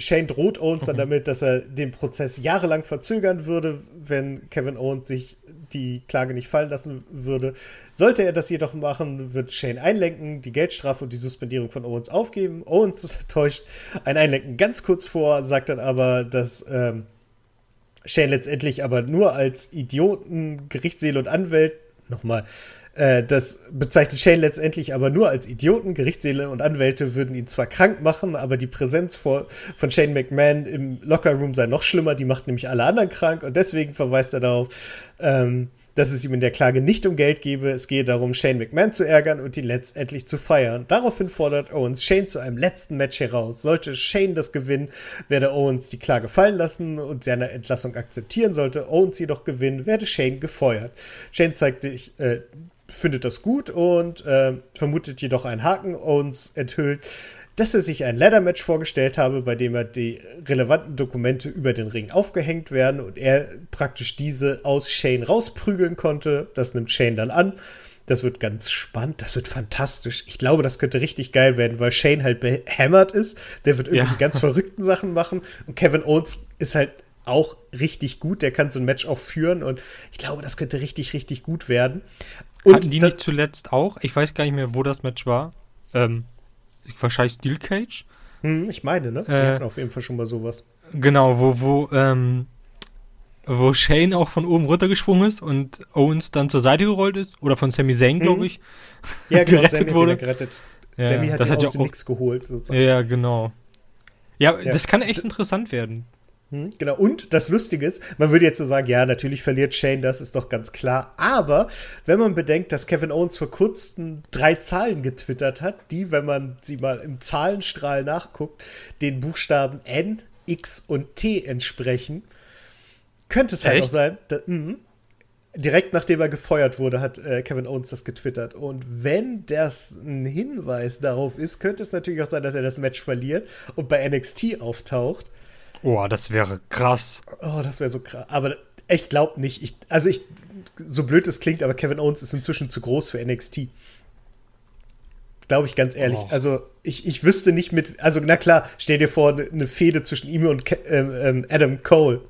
Shane droht Owens dann damit, dass er den Prozess jahrelang verzögern würde, wenn Kevin Owens sich die Klage nicht fallen lassen würde. Sollte er das jedoch machen, wird Shane einlenken, die Geldstrafe und die Suspendierung von Owens aufgeben. Owens täuscht ein Einlenken ganz kurz vor, sagt dann aber, dass ähm, Shane letztendlich aber nur als Idioten, Gerichtsseele und Anwalt, nochmal, das bezeichnet Shane letztendlich aber nur als Idioten. Gerichtssäle und Anwälte würden ihn zwar krank machen, aber die Präsenz vor, von Shane McMahon im Lockerroom sei noch schlimmer. Die macht nämlich alle anderen krank und deswegen verweist er darauf, ähm, dass es ihm in der Klage nicht um Geld gebe. Es gehe darum, Shane McMahon zu ärgern und ihn letztendlich zu feiern. Daraufhin fordert Owens Shane zu einem letzten Match heraus. Sollte Shane das gewinnen, werde Owens die Klage fallen lassen und seine Entlassung akzeptieren. Sollte Owens jedoch gewinnen, werde Shane gefeuert. Shane zeigt sich, äh, findet das gut und äh, vermutet jedoch einen Haken. Owens enthüllt, dass er sich ein Ladder-Match vorgestellt habe, bei dem er die relevanten Dokumente über den Ring aufgehängt werden und er praktisch diese aus Shane rausprügeln konnte. Das nimmt Shane dann an. Das wird ganz spannend, das wird fantastisch. Ich glaube, das könnte richtig geil werden, weil Shane halt behämmert ist. Der wird irgendwie ja. ganz verrückten Sachen machen. Und Kevin Owens ist halt auch richtig gut. Der kann so ein Match auch führen und ich glaube, das könnte richtig, richtig gut werden. Und Hatten die nicht zuletzt auch? Ich weiß gar nicht mehr, wo das Match war. Ähm, wahrscheinlich Steel Cage. Hm, ich meine, ne? Die äh, hatten auf jeden Fall schon mal sowas. Genau, wo, wo, ähm, wo Shane auch von oben runtergesprungen ist und Owens dann zur Seite gerollt ist. Oder von Sami Zayn, glaube mhm. ich. Ja, genau, gerettet Sammy wurde. gerettet. Ja, Sammy hat das hat ja auch nichts geholt, sozusagen. Ja, genau. Ja, ja, das kann echt interessant werden. Hm, genau, und das Lustige ist, man würde jetzt so sagen, ja, natürlich verliert Shane, das ist doch ganz klar. Aber wenn man bedenkt, dass Kevin Owens vor kurzem drei Zahlen getwittert hat, die, wenn man sie mal im Zahlenstrahl nachguckt, den Buchstaben N, X und T entsprechen, könnte es halt Echt? auch sein, dass, mh, direkt nachdem er gefeuert wurde, hat äh, Kevin Owens das getwittert. Und wenn das ein Hinweis darauf ist, könnte es natürlich auch sein, dass er das Match verliert und bei NXT auftaucht. Oh, das wäre krass. Oh, das wäre so krass. Aber ich glaube nicht. Ich, also ich, so blöd es klingt, aber Kevin Owens ist inzwischen zu groß für NXT. Glaube ich ganz ehrlich. Oh. Also ich, ich wüsste nicht mit, also na klar, stell dir vor, eine Fehde zwischen ihm und Ke ähm, ähm, Adam Cole.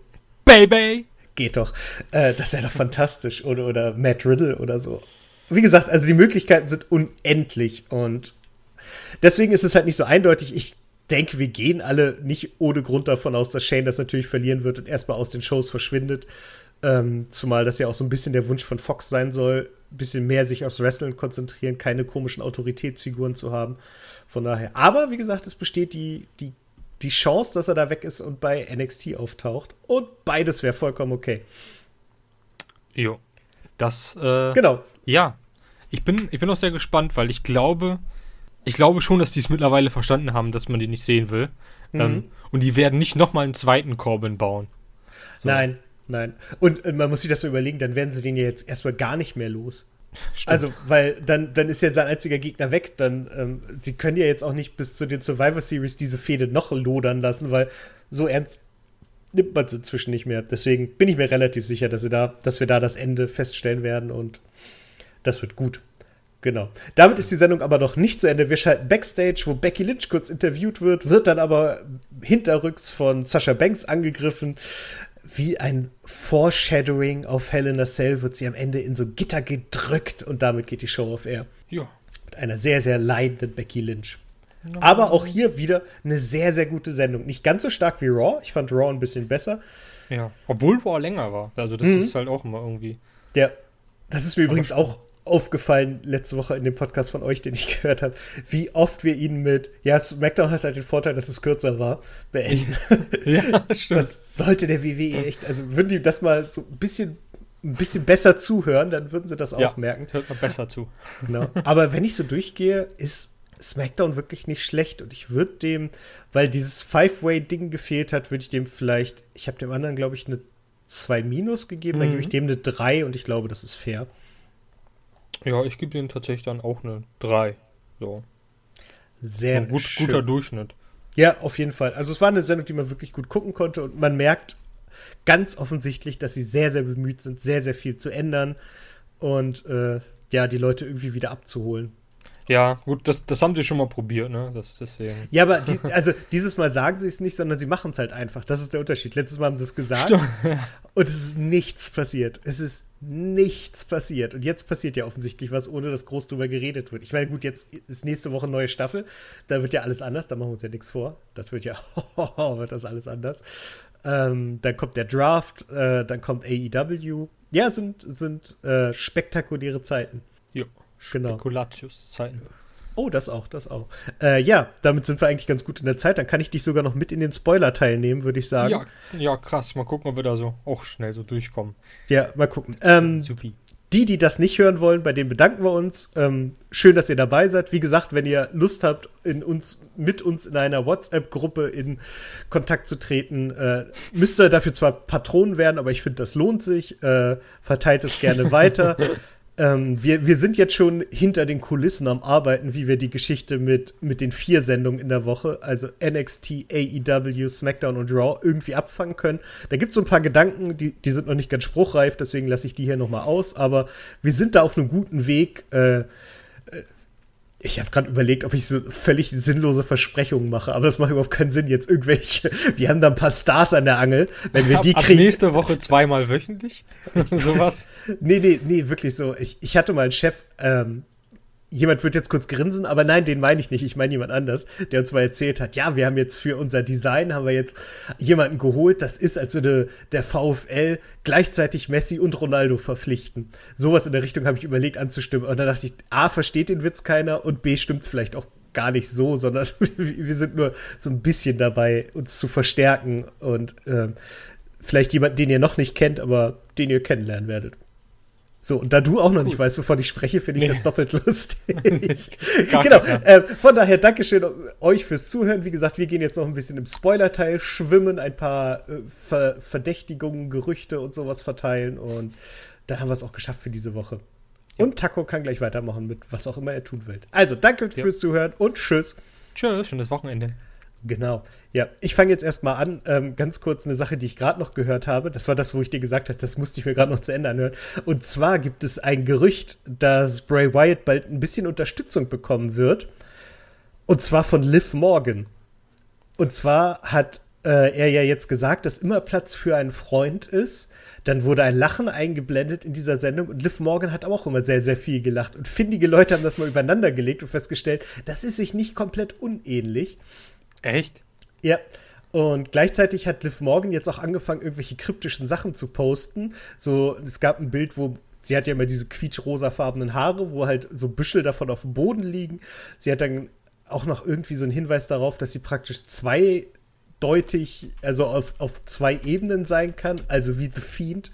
Baby! Geht doch. Äh, das wäre doch fantastisch. Oder, oder Matt Riddle oder so. Wie gesagt, also die Möglichkeiten sind unendlich und deswegen ist es halt nicht so eindeutig. Ich denke, wir gehen alle nicht ohne Grund davon aus, dass Shane das natürlich verlieren wird und erstmal aus den Shows verschwindet. Ähm, zumal das ja auch so ein bisschen der Wunsch von Fox sein soll, ein bisschen mehr sich aufs Wrestling konzentrieren, keine komischen Autoritätsfiguren zu haben. Von daher. Aber wie gesagt, es besteht die, die, die Chance, dass er da weg ist und bei NXT auftaucht. Und beides wäre vollkommen okay. Jo. Das, äh, Genau. Ja. Ich bin, ich bin auch sehr gespannt, weil ich glaube, ich glaube schon, dass die es mittlerweile verstanden haben, dass man die nicht sehen will. Mhm. Ähm, und die werden nicht nochmal einen zweiten Corbin bauen. So. Nein, nein. Und äh, man muss sich das so überlegen, dann werden sie den ja jetzt erstmal gar nicht mehr los. Stimmt. Also, weil dann, dann ist ja sein einziger Gegner weg. Dann, ähm, sie können ja jetzt auch nicht bis zu den Survivor Series diese Fehde noch lodern lassen, weil so ernst nimmt man es inzwischen nicht mehr. Deswegen bin ich mir relativ sicher, dass, sie da, dass wir da das Ende feststellen werden und das wird gut. Genau. Damit ist die Sendung aber noch nicht zu Ende. Wir schalten Backstage, wo Becky Lynch kurz interviewt wird, wird dann aber hinterrücks von Sascha Banks angegriffen. Wie ein Foreshadowing auf Helena Cell wird sie am Ende in so Gitter gedrückt und damit geht die Show auf Air. Ja. Mit einer sehr, sehr leidenden Becky Lynch. Aber auch hier wieder eine sehr, sehr gute Sendung. Nicht ganz so stark wie Raw. Ich fand Raw ein bisschen besser. Ja. Obwohl Raw länger war. Also das Mhm. ist halt auch immer irgendwie. Der, das ist mir übrigens auch aufgefallen letzte Woche in dem Podcast von euch, den ich gehört habe, wie oft wir ihn mit, ja, SmackDown hat halt den Vorteil, dass es kürzer war, beenden. Ja, stimmt. Das sollte der WWE echt, also würden die das mal so ein bisschen, ein bisschen besser zuhören, dann würden sie das auch ja, merken. Hört man besser zu. Genau. Aber wenn ich so durchgehe, ist SmackDown wirklich nicht schlecht und ich würde dem, weil dieses Five-Way-Ding gefehlt hat, würde ich dem vielleicht, ich habe dem anderen, glaube ich, eine 2 Minus gegeben, dann Mhm. gebe ich dem eine 3 und ich glaube, das ist fair. Ja, ich gebe ihm tatsächlich dann auch eine 3. So. Sehr gut, schön. guter Durchschnitt. Ja, auf jeden Fall. Also es war eine Sendung, die man wirklich gut gucken konnte und man merkt ganz offensichtlich, dass sie sehr, sehr bemüht sind, sehr, sehr viel zu ändern und äh, ja, die Leute irgendwie wieder abzuholen. Ja, gut, das, das haben sie schon mal probiert, ne? Das deswegen. Ja, aber die, also dieses Mal sagen sie es nicht, sondern sie machen es halt einfach. Das ist der Unterschied. Letztes Mal haben sie es gesagt Stimmt. und es ist nichts passiert. Es ist nichts passiert. Und jetzt passiert ja offensichtlich was, ohne dass groß drüber geredet wird. Ich meine, gut, jetzt ist nächste Woche neue Staffel. Da wird ja alles anders. Da machen wir uns ja nichts vor. Das wird ja, wird das alles anders. Ähm, dann kommt der Draft, äh, dann kommt AEW. Ja, sind, sind äh, spektakuläre Zeiten. Ja. Genau. Spekulatius-Zeiten. Oh, das auch, das auch. Äh, ja, damit sind wir eigentlich ganz gut in der Zeit. Dann kann ich dich sogar noch mit in den Spoiler-Teil nehmen, würde ich sagen. Ja, ja, krass. Mal gucken, ob wir da so auch schnell so durchkommen. Ja, mal gucken. Ähm, Supi. die, die das nicht hören wollen, bei denen bedanken wir uns. Ähm, schön, dass ihr dabei seid. Wie gesagt, wenn ihr Lust habt, in uns, mit uns in einer WhatsApp-Gruppe in Kontakt zu treten, äh, müsst ihr dafür zwar Patronen werden, aber ich finde, das lohnt sich. Äh, verteilt es gerne weiter. Ähm, wir, wir sind jetzt schon hinter den Kulissen am Arbeiten, wie wir die Geschichte mit, mit den vier Sendungen in der Woche, also NXT, AEW, SmackDown und Raw, irgendwie abfangen können. Da gibt es so ein paar Gedanken, die, die sind noch nicht ganz spruchreif, deswegen lasse ich die hier nochmal aus. Aber wir sind da auf einem guten Weg. Äh, ich habe gerade überlegt, ob ich so völlig sinnlose Versprechungen mache, aber das macht überhaupt keinen Sinn jetzt. Irgendwelche, wir haben da ein paar Stars an der Angel. Wenn wir die ab kriegen, nächste Woche zweimal wöchentlich. Sowas. Nee, nee, nee, wirklich so. Ich, ich hatte mal einen Chef, ähm, jemand wird jetzt kurz grinsen, aber nein, den meine ich nicht. Ich meine jemand anders, der uns mal erzählt hat, ja, wir haben jetzt für unser Design, haben wir jetzt jemanden geholt, das ist, als würde der VfL gleichzeitig Messi und Ronaldo verpflichten. Sowas in der Richtung habe ich überlegt anzustimmen. Und dann dachte ich, A, versteht den Witz keiner und B, stimmt es vielleicht auch gar nicht so, sondern wir sind nur so ein bisschen dabei, uns zu verstärken und ähm, vielleicht jemanden, den ihr noch nicht kennt, aber den ihr kennenlernen werdet. So, und da du auch noch nicht weißt, wovon ich spreche, finde ich Nee. das doppelt lustig. Genau. Äh, von daher, Dankeschön euch fürs Zuhören. Wie gesagt, wir gehen jetzt noch ein bisschen im Spoiler-Teil schwimmen, ein paar äh, Ver Verdächtigungen, Gerüchte und sowas verteilen. Und dann haben wir es auch geschafft für diese Woche. Und Taco kann gleich weitermachen mit was auch immer er tun will. Also, danke Ja. fürs Zuhören und tschüss. Tschüss, schönes Wochenende. Genau. Ja, ich fange jetzt erstmal an. Ähm, ganz kurz eine Sache, die ich gerade noch gehört habe. Das war das, wo ich dir gesagt habe, das musste ich mir gerade noch zu Ende anhören. Und zwar gibt es ein Gerücht, dass Bray Wyatt bald ein bisschen Unterstützung bekommen wird. Und zwar von Liv Morgan. Und zwar hat äh, er ja jetzt gesagt, dass immer Platz für einen Freund ist. Dann wurde ein Lachen eingeblendet in dieser Sendung und Liv Morgan hat auch immer sehr, sehr viel gelacht. Und findige Leute haben das mal übereinander gelegt und festgestellt, das ist sich nicht komplett unähnlich. Echt? Ja. Und gleichzeitig hat Liv Morgan jetzt auch angefangen, irgendwelche kryptischen Sachen zu posten. So, es gab ein Bild, wo sie hat ja immer diese quietsch-rosafarbenen Haare, wo halt so Büschel davon auf dem Boden liegen. Sie hat dann auch noch irgendwie so einen Hinweis darauf, dass sie praktisch zweideutig, also auf, auf zwei Ebenen sein kann, also wie The Fiend.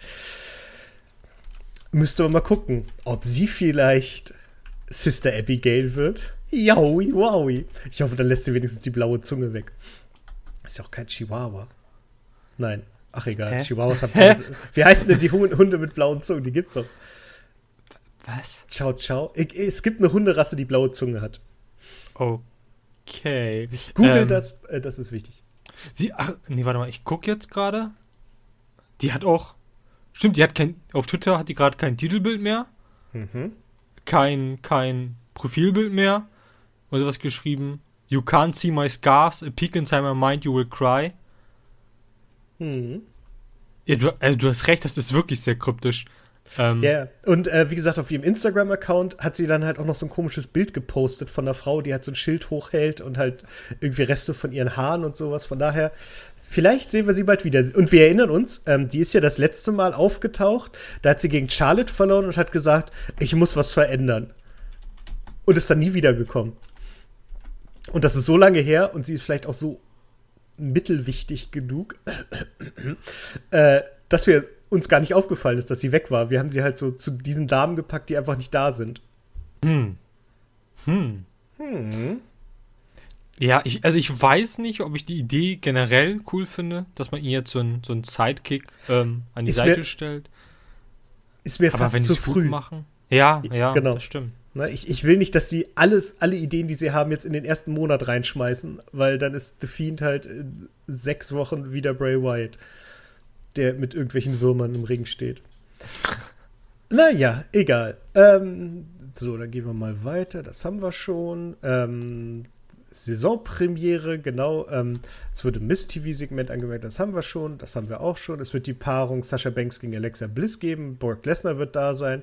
Müsste man mal gucken, ob sie vielleicht Sister Abigail wird. Yowie, wowie. Ich hoffe, dann lässt sie wenigstens die blaue Zunge weg. Ist ja auch kein Chihuahua. Nein. Ach egal, Hä? Chihuahuas haben. Wie heißen denn die Hun- Hunde mit blauen Zungen? Die gibt's doch. Was? Ciao, ciao. Es gibt eine Hunderasse, die blaue Zunge hat. Okay. Google Ähm, das, äh, das ist wichtig. Sie, ach, nee, warte mal, ich gucke jetzt gerade. Die hat auch, stimmt, die hat kein, auf Twitter hat die gerade kein Titelbild mehr, Mhm. kein, kein Profilbild mehr. Oder was geschrieben? You can't see my scars, a peek inside my mind, you will cry. Mhm. Ja, du, äh, du hast recht, das ist wirklich sehr kryptisch. Ähm, Ja, und äh, wie gesagt, auf ihrem Instagram-Account hat sie dann halt auch noch so ein komisches Bild gepostet von einer Frau, die halt so ein Schild hochhält und halt irgendwie Reste von ihren Haaren und sowas. Von daher, vielleicht sehen wir sie bald wieder. Und wir erinnern uns, ähm, die ist ja das letzte Mal aufgetaucht. Da hat sie gegen Charlotte verloren und hat gesagt, ich muss was verändern. Und ist dann nie wiedergekommen. Und das ist so lange her und sie ist vielleicht auch so mittelwichtig genug, äh, dass wir uns gar nicht aufgefallen ist, dass sie weg war. Wir haben sie halt so zu diesen Damen gepackt, die einfach nicht da sind. Hm. Hm. Hm. Ja, ich, also ich weiß nicht, ob ich die Idee generell cool finde, dass man ihn jetzt so ein, so ein Sidekick ähm, an die Ist Seite mir stellt. Ist mir Aber fast wenn zu früh. machen. Ja, ja, Genau. das stimmt. Ne, ich, ich will nicht, dass sie alles, alle Ideen, die sie haben, jetzt in den ersten Monat reinschmeißen, weil dann ist The Fiend halt in sechs Wochen wieder Bray Wyatt, der mit irgendwelchen Würmern im Ring steht. Naja, egal. Ähm, so, dann gehen wir mal weiter. Das haben wir schon. Ähm, Saisonpremiere, genau. Ähm, es wird ein Miss-TV-Segment angemerkt, das haben wir schon. Das haben wir auch schon. Es wird die Paarung Sasha Banks gegen Alexa Bliss geben. Borg Lesnar wird da sein.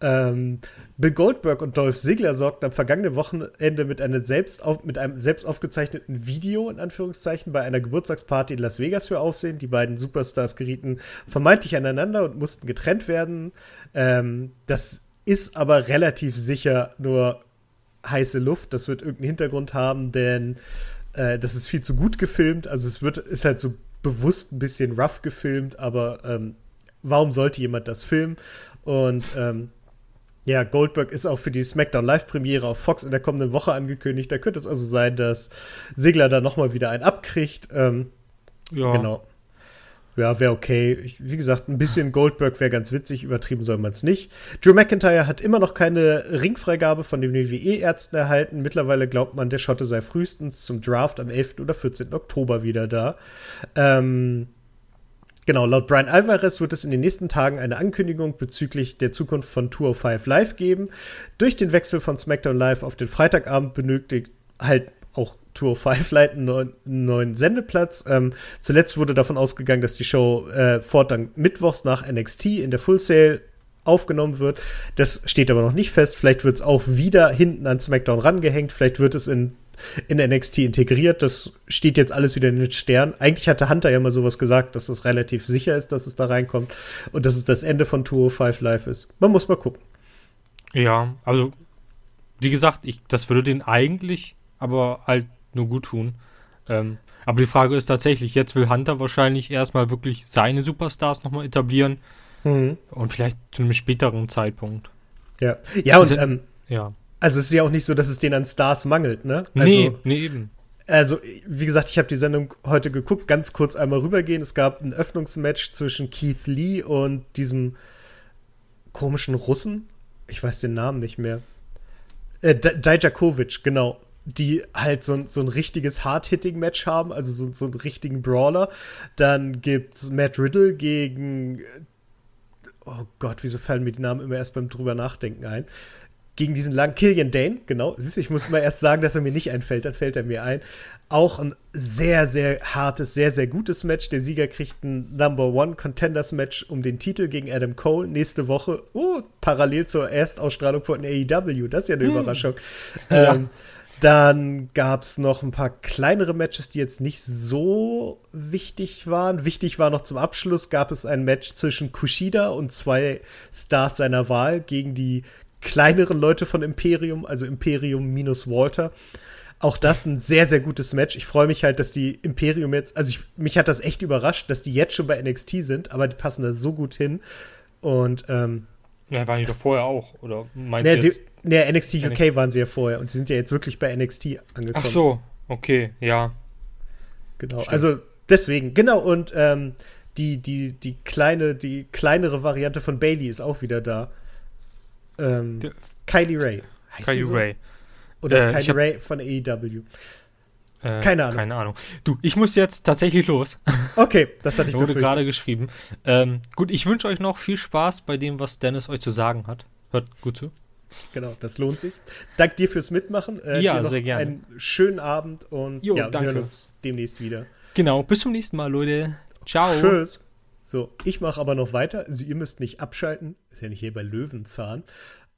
Ähm, Bill Goldberg und Dolph Ziggler sorgten am vergangenen Wochenende mit, einer selbst auf, mit einem selbst aufgezeichneten Video, in Anführungszeichen, bei einer Geburtstagsparty in Las Vegas für Aufsehen. Die beiden Superstars gerieten vermeintlich aneinander und mussten getrennt werden. Ähm, das ist aber relativ sicher nur heiße Luft. Das wird irgendeinen Hintergrund haben, denn äh, das ist viel zu gut gefilmt. Also es wird, ist halt so bewusst ein bisschen rough gefilmt, aber ähm, warum sollte jemand das filmen? Und ähm, ja, Goldberg ist auch für die SmackDown Live-Premiere auf Fox in der kommenden Woche angekündigt. Da könnte es also sein, dass Sigler da nochmal wieder einen abkriegt. Ähm, Ja. Genau. Ja, wäre okay. Ich, wie gesagt, ein bisschen Goldberg wäre ganz witzig, übertrieben soll man es nicht. Drew McIntyre hat immer noch keine Ringfreigabe von den WWE-Ärzten erhalten. Mittlerweile glaubt man, der Schotte sei frühestens zum Draft am 11. oder 14. Oktober wieder da. Ähm, Genau, laut Brian Alvarez wird es in den nächsten Tagen eine Ankündigung bezüglich der Zukunft von 205 Live geben. Durch den Wechsel von SmackDown Live auf den Freitagabend benötigt halt auch 205 Light einen neuen, neuen Sendeplatz. Ähm, zuletzt wurde davon ausgegangen, dass die Show äh, fortan mittwochs nach NXT in der Full Sail aufgenommen wird. Das steht aber noch nicht fest. Vielleicht wird es auch wieder hinten an SmackDown rangehängt. Vielleicht wird es in in NXT integriert. Das steht jetzt alles wieder in den Sternen. Eigentlich hatte Hunter ja mal sowas gesagt, dass es relativ sicher ist, dass es da reinkommt und dass es das Ende von 205 Live ist. Man muss mal gucken. Ja, also, wie gesagt, ich, das würde den eigentlich aber halt nur gut tun. Ähm, aber die Frage ist tatsächlich, jetzt will Hunter wahrscheinlich erstmal wirklich seine Superstars nochmal etablieren Mhm. und vielleicht zu einem späteren Zeitpunkt. Ja, ja und Also- ähm, Ja. Also es ist ja auch nicht so, dass es denen an Stars mangelt, ne? Also, nee, nee, eben. Also, wie gesagt, ich habe die Sendung heute geguckt, ganz kurz einmal rübergehen. Es gab ein Öffnungsmatch zwischen Keith Lee und diesem komischen Russen. Ich weiß den Namen nicht mehr. Äh, Dijakovic, genau. Die halt so ein, so ein richtiges Hard-Hitting-Match haben, also so, so einen richtigen Brawler. Dann gibt's Matt Riddle gegen. Oh Gott, wieso fallen mir die Namen immer erst beim drüber nachdenken ein? Gegen diesen langen Killian Dane, genau. Siehst du, ich muss immer erst sagen, dass er mir nicht einfällt, dann fällt er mir ein. Auch ein sehr, sehr hartes, sehr, sehr gutes Match. Der Sieger kriegt ein Number One Contenders Match um den Titel gegen Adam Cole nächste Woche. Oh, parallel zur Erstausstrahlung von AEW. Das ist ja eine Überraschung. Ja. Ähm, dann gab es noch ein paar kleinere Matches, die jetzt nicht so wichtig waren. Wichtig war noch zum Abschluss, gab es ein Match zwischen Kushida und zwei Stars seiner Wahl gegen die kleineren Leute von Imperium, also Imperium minus Walter. Auch das ein sehr, sehr gutes Match. Ich freue mich halt, dass die Imperium jetzt, also ich, mich hat das echt überrascht, dass die jetzt schon bei NXT sind, aber die passen da so gut hin. Und ähm, Ja, waren die doch vorher auch, oder meinst ne, du die, jetzt? ne, NXT UK waren sie ja vorher und sie sind ja jetzt wirklich bei NXT angekommen. Ach so, okay, ja. Genau, Stimmt. also deswegen, genau, und ähm, die, die, die kleine, die kleinere Variante von Bailey ist auch wieder da. Ähm, Kylie Ray. Heißt Kylie so? Ray. Oder ist Äh, ich Kylie hab- Ray von AEW? Äh, keine Ahnung. Keine Ahnung. Du, ich muss jetzt tatsächlich los. Okay, das hatte ich Wurde gerade geschrieben. Ähm, gut, ich wünsche euch noch viel Spaß bei dem, was Dennis euch zu sagen hat. Hört gut zu. Genau, das lohnt sich. Dank dir fürs Mitmachen. Äh, ja, sehr gerne. Einen schönen Abend und jo, ja, danke. wir hören uns demnächst wieder. Genau, bis zum nächsten Mal, Leute. Ciao. Tschüss. So, ich mache aber noch weiter. Also ihr müsst nicht abschalten. Ist ja nicht hier bei Löwenzahn.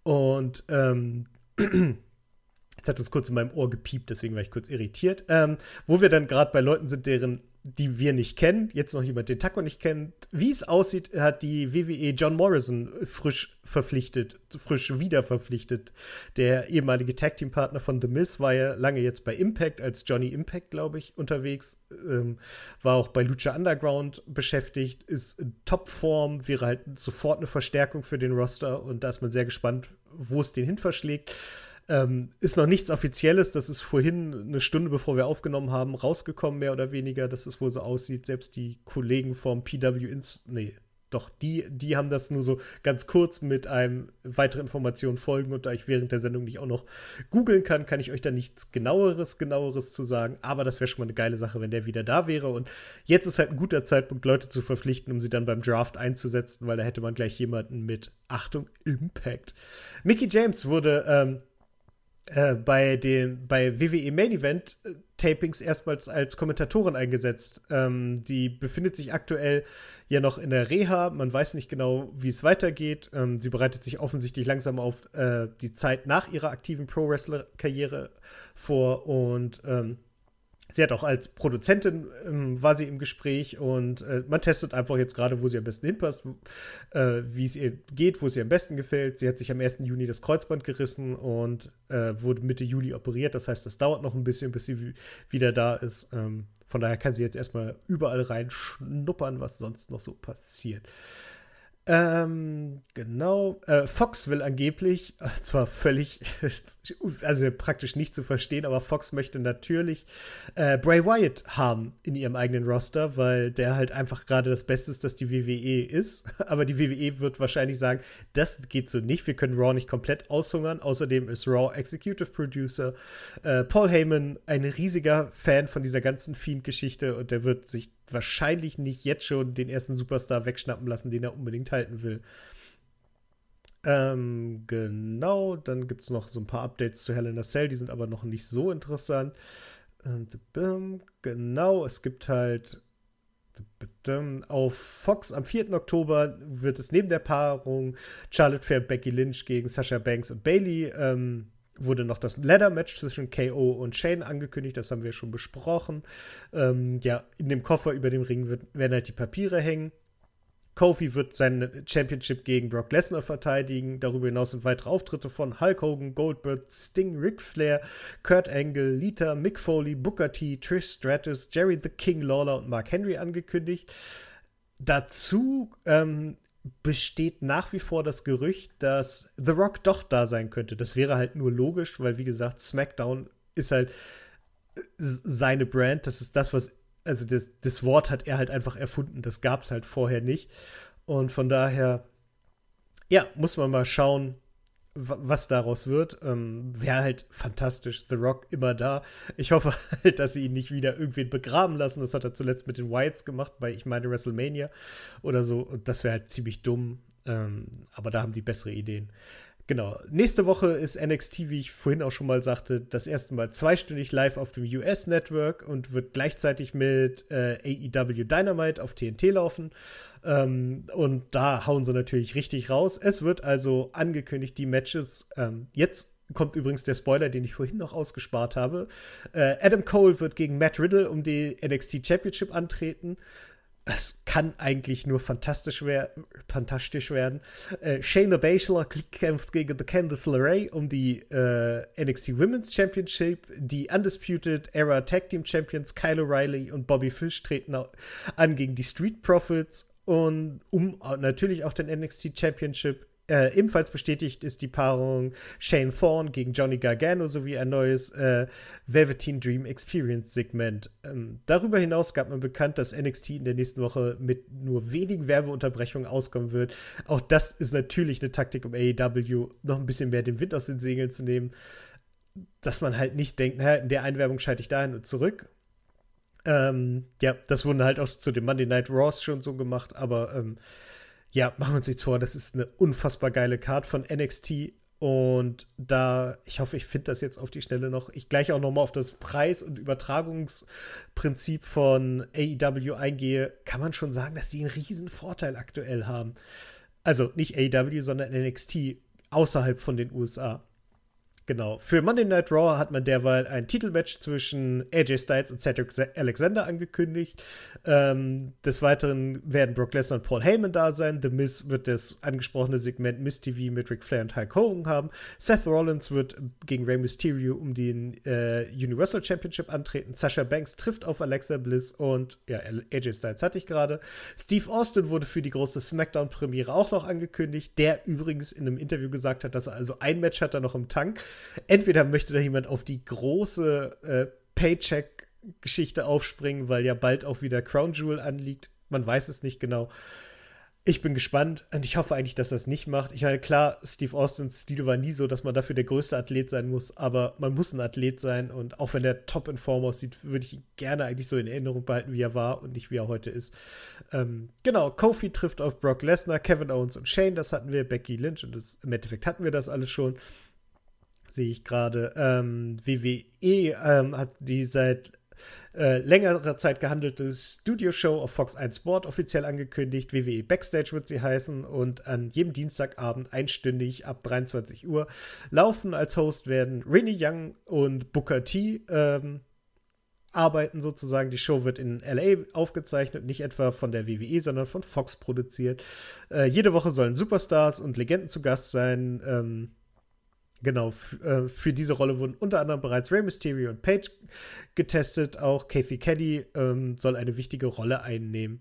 Und ähm, jetzt hat es kurz in meinem Ohr gepiept, deswegen war ich kurz irritiert. Ähm, wo wir dann gerade bei Leuten sind, deren die wir nicht kennen, jetzt noch jemand den Taco nicht kennt. Wie es aussieht, hat die WWE John Morrison frisch verpflichtet, frisch wieder verpflichtet. Der ehemalige Tag Team Partner von The Miz war ja lange jetzt bei Impact als Johnny Impact, glaube ich, unterwegs. Ähm, war auch bei Lucha Underground beschäftigt, ist in Topform, wäre halt sofort eine Verstärkung für den Roster und da ist man sehr gespannt, wo es den hin verschlägt. Ähm, ist noch nichts Offizielles, das ist vorhin eine Stunde bevor wir aufgenommen haben, rausgekommen, mehr oder weniger, dass es wohl so aussieht. Selbst die Kollegen vom PW Ins, nee, doch, die, die haben das nur so ganz kurz mit einem weitere Informationen folgen und da ich während der Sendung nicht auch noch googeln kann, kann ich euch da nichts genaueres, genaueres zu sagen. Aber das wäre schon mal eine geile Sache, wenn der wieder da wäre. Und jetzt ist halt ein guter Zeitpunkt, Leute zu verpflichten, um sie dann beim Draft einzusetzen, weil da hätte man gleich jemanden mit Achtung, Impact. Mickey James wurde ähm, äh, bei den bei WWE Main Event äh, Tapings erstmals als Kommentatorin eingesetzt. Ähm, die befindet sich aktuell ja noch in der Reha. Man weiß nicht genau, wie es weitergeht. Ähm, sie bereitet sich offensichtlich langsam auf äh, die Zeit nach ihrer aktiven Pro-Wrestler-Karriere vor und ähm, Sie hat auch als Produzentin ähm, war sie im Gespräch und äh, man testet einfach jetzt gerade, wo sie am besten hinpasst, äh, wie es ihr geht, wo ihr am besten gefällt. Sie hat sich am 1. Juni das Kreuzband gerissen und äh, wurde Mitte Juli operiert. Das heißt, das dauert noch ein bisschen, bis sie wieder da ist. Ähm, von daher kann sie jetzt erstmal überall reinschnuppern, was sonst noch so passiert. Ähm, genau. Äh, Fox will angeblich, zwar völlig, also praktisch nicht zu verstehen, aber Fox möchte natürlich äh, Bray Wyatt haben in ihrem eigenen Roster, weil der halt einfach gerade das Beste ist, dass die WWE ist. Aber die WWE wird wahrscheinlich sagen, das geht so nicht. Wir können Raw nicht komplett aushungern. Außerdem ist Raw Executive Producer äh, Paul Heyman ein riesiger Fan von dieser ganzen Fiend-Geschichte und der wird sich wahrscheinlich nicht jetzt schon den ersten Superstar wegschnappen lassen, den er unbedingt halten will. Ähm, genau, dann gibt es noch so ein paar Updates zu Helena Cell, die sind aber noch nicht so interessant. Ähm, genau, es gibt halt auf Fox am 4. Oktober wird es neben der Paarung Charlotte Fair, Becky Lynch gegen Sasha Banks und Bailey ähm, wurde noch das Ladder-Match zwischen KO und Shane angekündigt, das haben wir schon besprochen. Ähm, ja, in dem Koffer über dem Ring wird, werden halt die Papiere hängen. Kofi wird seine Championship gegen Brock Lesnar verteidigen. Darüber hinaus sind weitere Auftritte von Hulk Hogan, Goldberg, Sting, Ric Flair, Kurt Angle, Lita, Mick Foley, Booker T, Trish Stratus, Jerry the King Lawler und Mark Henry angekündigt. Dazu ähm, besteht nach wie vor das Gerücht, dass The Rock doch da sein könnte. Das wäre halt nur logisch, weil wie gesagt, SmackDown ist halt äh, seine Brand. Das ist das, was, also das, das Wort hat er halt einfach erfunden. Das gab es halt vorher nicht. Und von daher, ja, muss man mal schauen, was daraus wird. Ähm, Wäre halt fantastisch. The Rock immer da. Ich hoffe halt, dass sie ihn nicht wieder irgendwen begraben lassen. Das hat er zuletzt mit den Whites gemacht, bei, ich meine, WrestleMania oder so. Und das wäre halt ziemlich dumm. Ähm, aber da haben die bessere Ideen. Genau. Nächste Woche ist NXT, wie ich vorhin auch schon mal sagte, das erste Mal zweistündig live auf dem US Network und wird gleichzeitig mit äh, AEW Dynamite auf TNT laufen. Ähm, und da hauen sie natürlich richtig raus. Es wird also angekündigt, die Matches ähm, jetzt kommt übrigens der Spoiler, den ich vorhin noch ausgespart habe. Äh, Adam Cole wird gegen Matt Riddle um die NXT Championship antreten es kann eigentlich nur fantastisch, wer fantastisch werden. Äh, Shayna Baszler kämpft gegen The Candice LeRae um die äh, NXT Women's Championship. Die Undisputed Era Tag Team Champions Kyle O'Reilly und Bobby Fish treten an gegen die Street Profits und um natürlich auch den NXT Championship äh, ebenfalls bestätigt ist die Paarung Shane Thorne gegen Johnny Gargano sowie ein neues äh, Velveteen Dream Experience Segment. Ähm, darüber hinaus gab man bekannt, dass NXT in der nächsten Woche mit nur wenigen Werbeunterbrechungen auskommen wird. Auch das ist natürlich eine Taktik, um AEW noch ein bisschen mehr den Wind aus den Segeln zu nehmen. dass man halt nicht denkt, naja, in der Einwerbung schalte ich dahin und zurück. Ähm, ja, das wurde halt auch zu dem Monday Night Raws schon so gemacht, aber ähm, ja, machen wir uns nichts vor, das ist eine unfassbar geile Card von NXT und da, ich hoffe, ich finde das jetzt auf die Schnelle noch. Ich gleich auch noch mal auf das Preis- und Übertragungsprinzip von AEW eingehe, kann man schon sagen, dass die einen riesen Vorteil aktuell haben. Also nicht AEW, sondern NXT außerhalb von den USA. Genau. Für Monday Night Raw hat man derweil ein Titelmatch zwischen AJ Styles und Cedric Alexander angekündigt. Ähm, des Weiteren werden Brock Lesnar und Paul Heyman da sein. The Miz wird das angesprochene Segment Miz TV mit Ric Flair und Hulk Hogan haben. Seth Rollins wird gegen Rey Mysterio um den äh, Universal Championship antreten. Sasha Banks trifft auf Alexa Bliss und ja, AJ Styles hatte ich gerade. Steve Austin wurde für die große SmackDown-Premiere auch noch angekündigt, der übrigens in einem Interview gesagt hat, dass er also ein Match hat er noch im Tank entweder möchte da jemand auf die große äh, Paycheck-Geschichte aufspringen, weil ja bald auch wieder Crown Jewel anliegt. Man weiß es nicht genau. Ich bin gespannt und ich hoffe eigentlich, dass es nicht macht. Ich meine, klar, Steve Austins Stil war nie so, dass man dafür der größte Athlet sein muss, aber man muss ein Athlet sein und auch wenn er top in Form aussieht, würde ich ihn gerne eigentlich so in Erinnerung behalten, wie er war und nicht wie er heute ist. Ähm, genau, Kofi trifft auf Brock Lesnar, Kevin Owens und Shane, das hatten wir, Becky Lynch und das, im Endeffekt hatten wir das alles schon sehe ich gerade. Ähm, WWE ähm, hat die seit äh, längerer Zeit gehandelte Studio-Show auf Fox 1 Sport offiziell angekündigt. WWE Backstage wird sie heißen und an jedem Dienstagabend einstündig ab 23 Uhr laufen. Als Host werden Renee Young und Booker T ähm, arbeiten sozusagen. Die Show wird in LA aufgezeichnet, nicht etwa von der WWE, sondern von Fox produziert. Äh, jede Woche sollen Superstars und Legenden zu Gast sein. Ähm, Genau, äh, für diese Rolle wurden unter anderem bereits Rey Mysterio und Paige getestet. Auch Kathy Kelly ähm, soll eine wichtige Rolle einnehmen.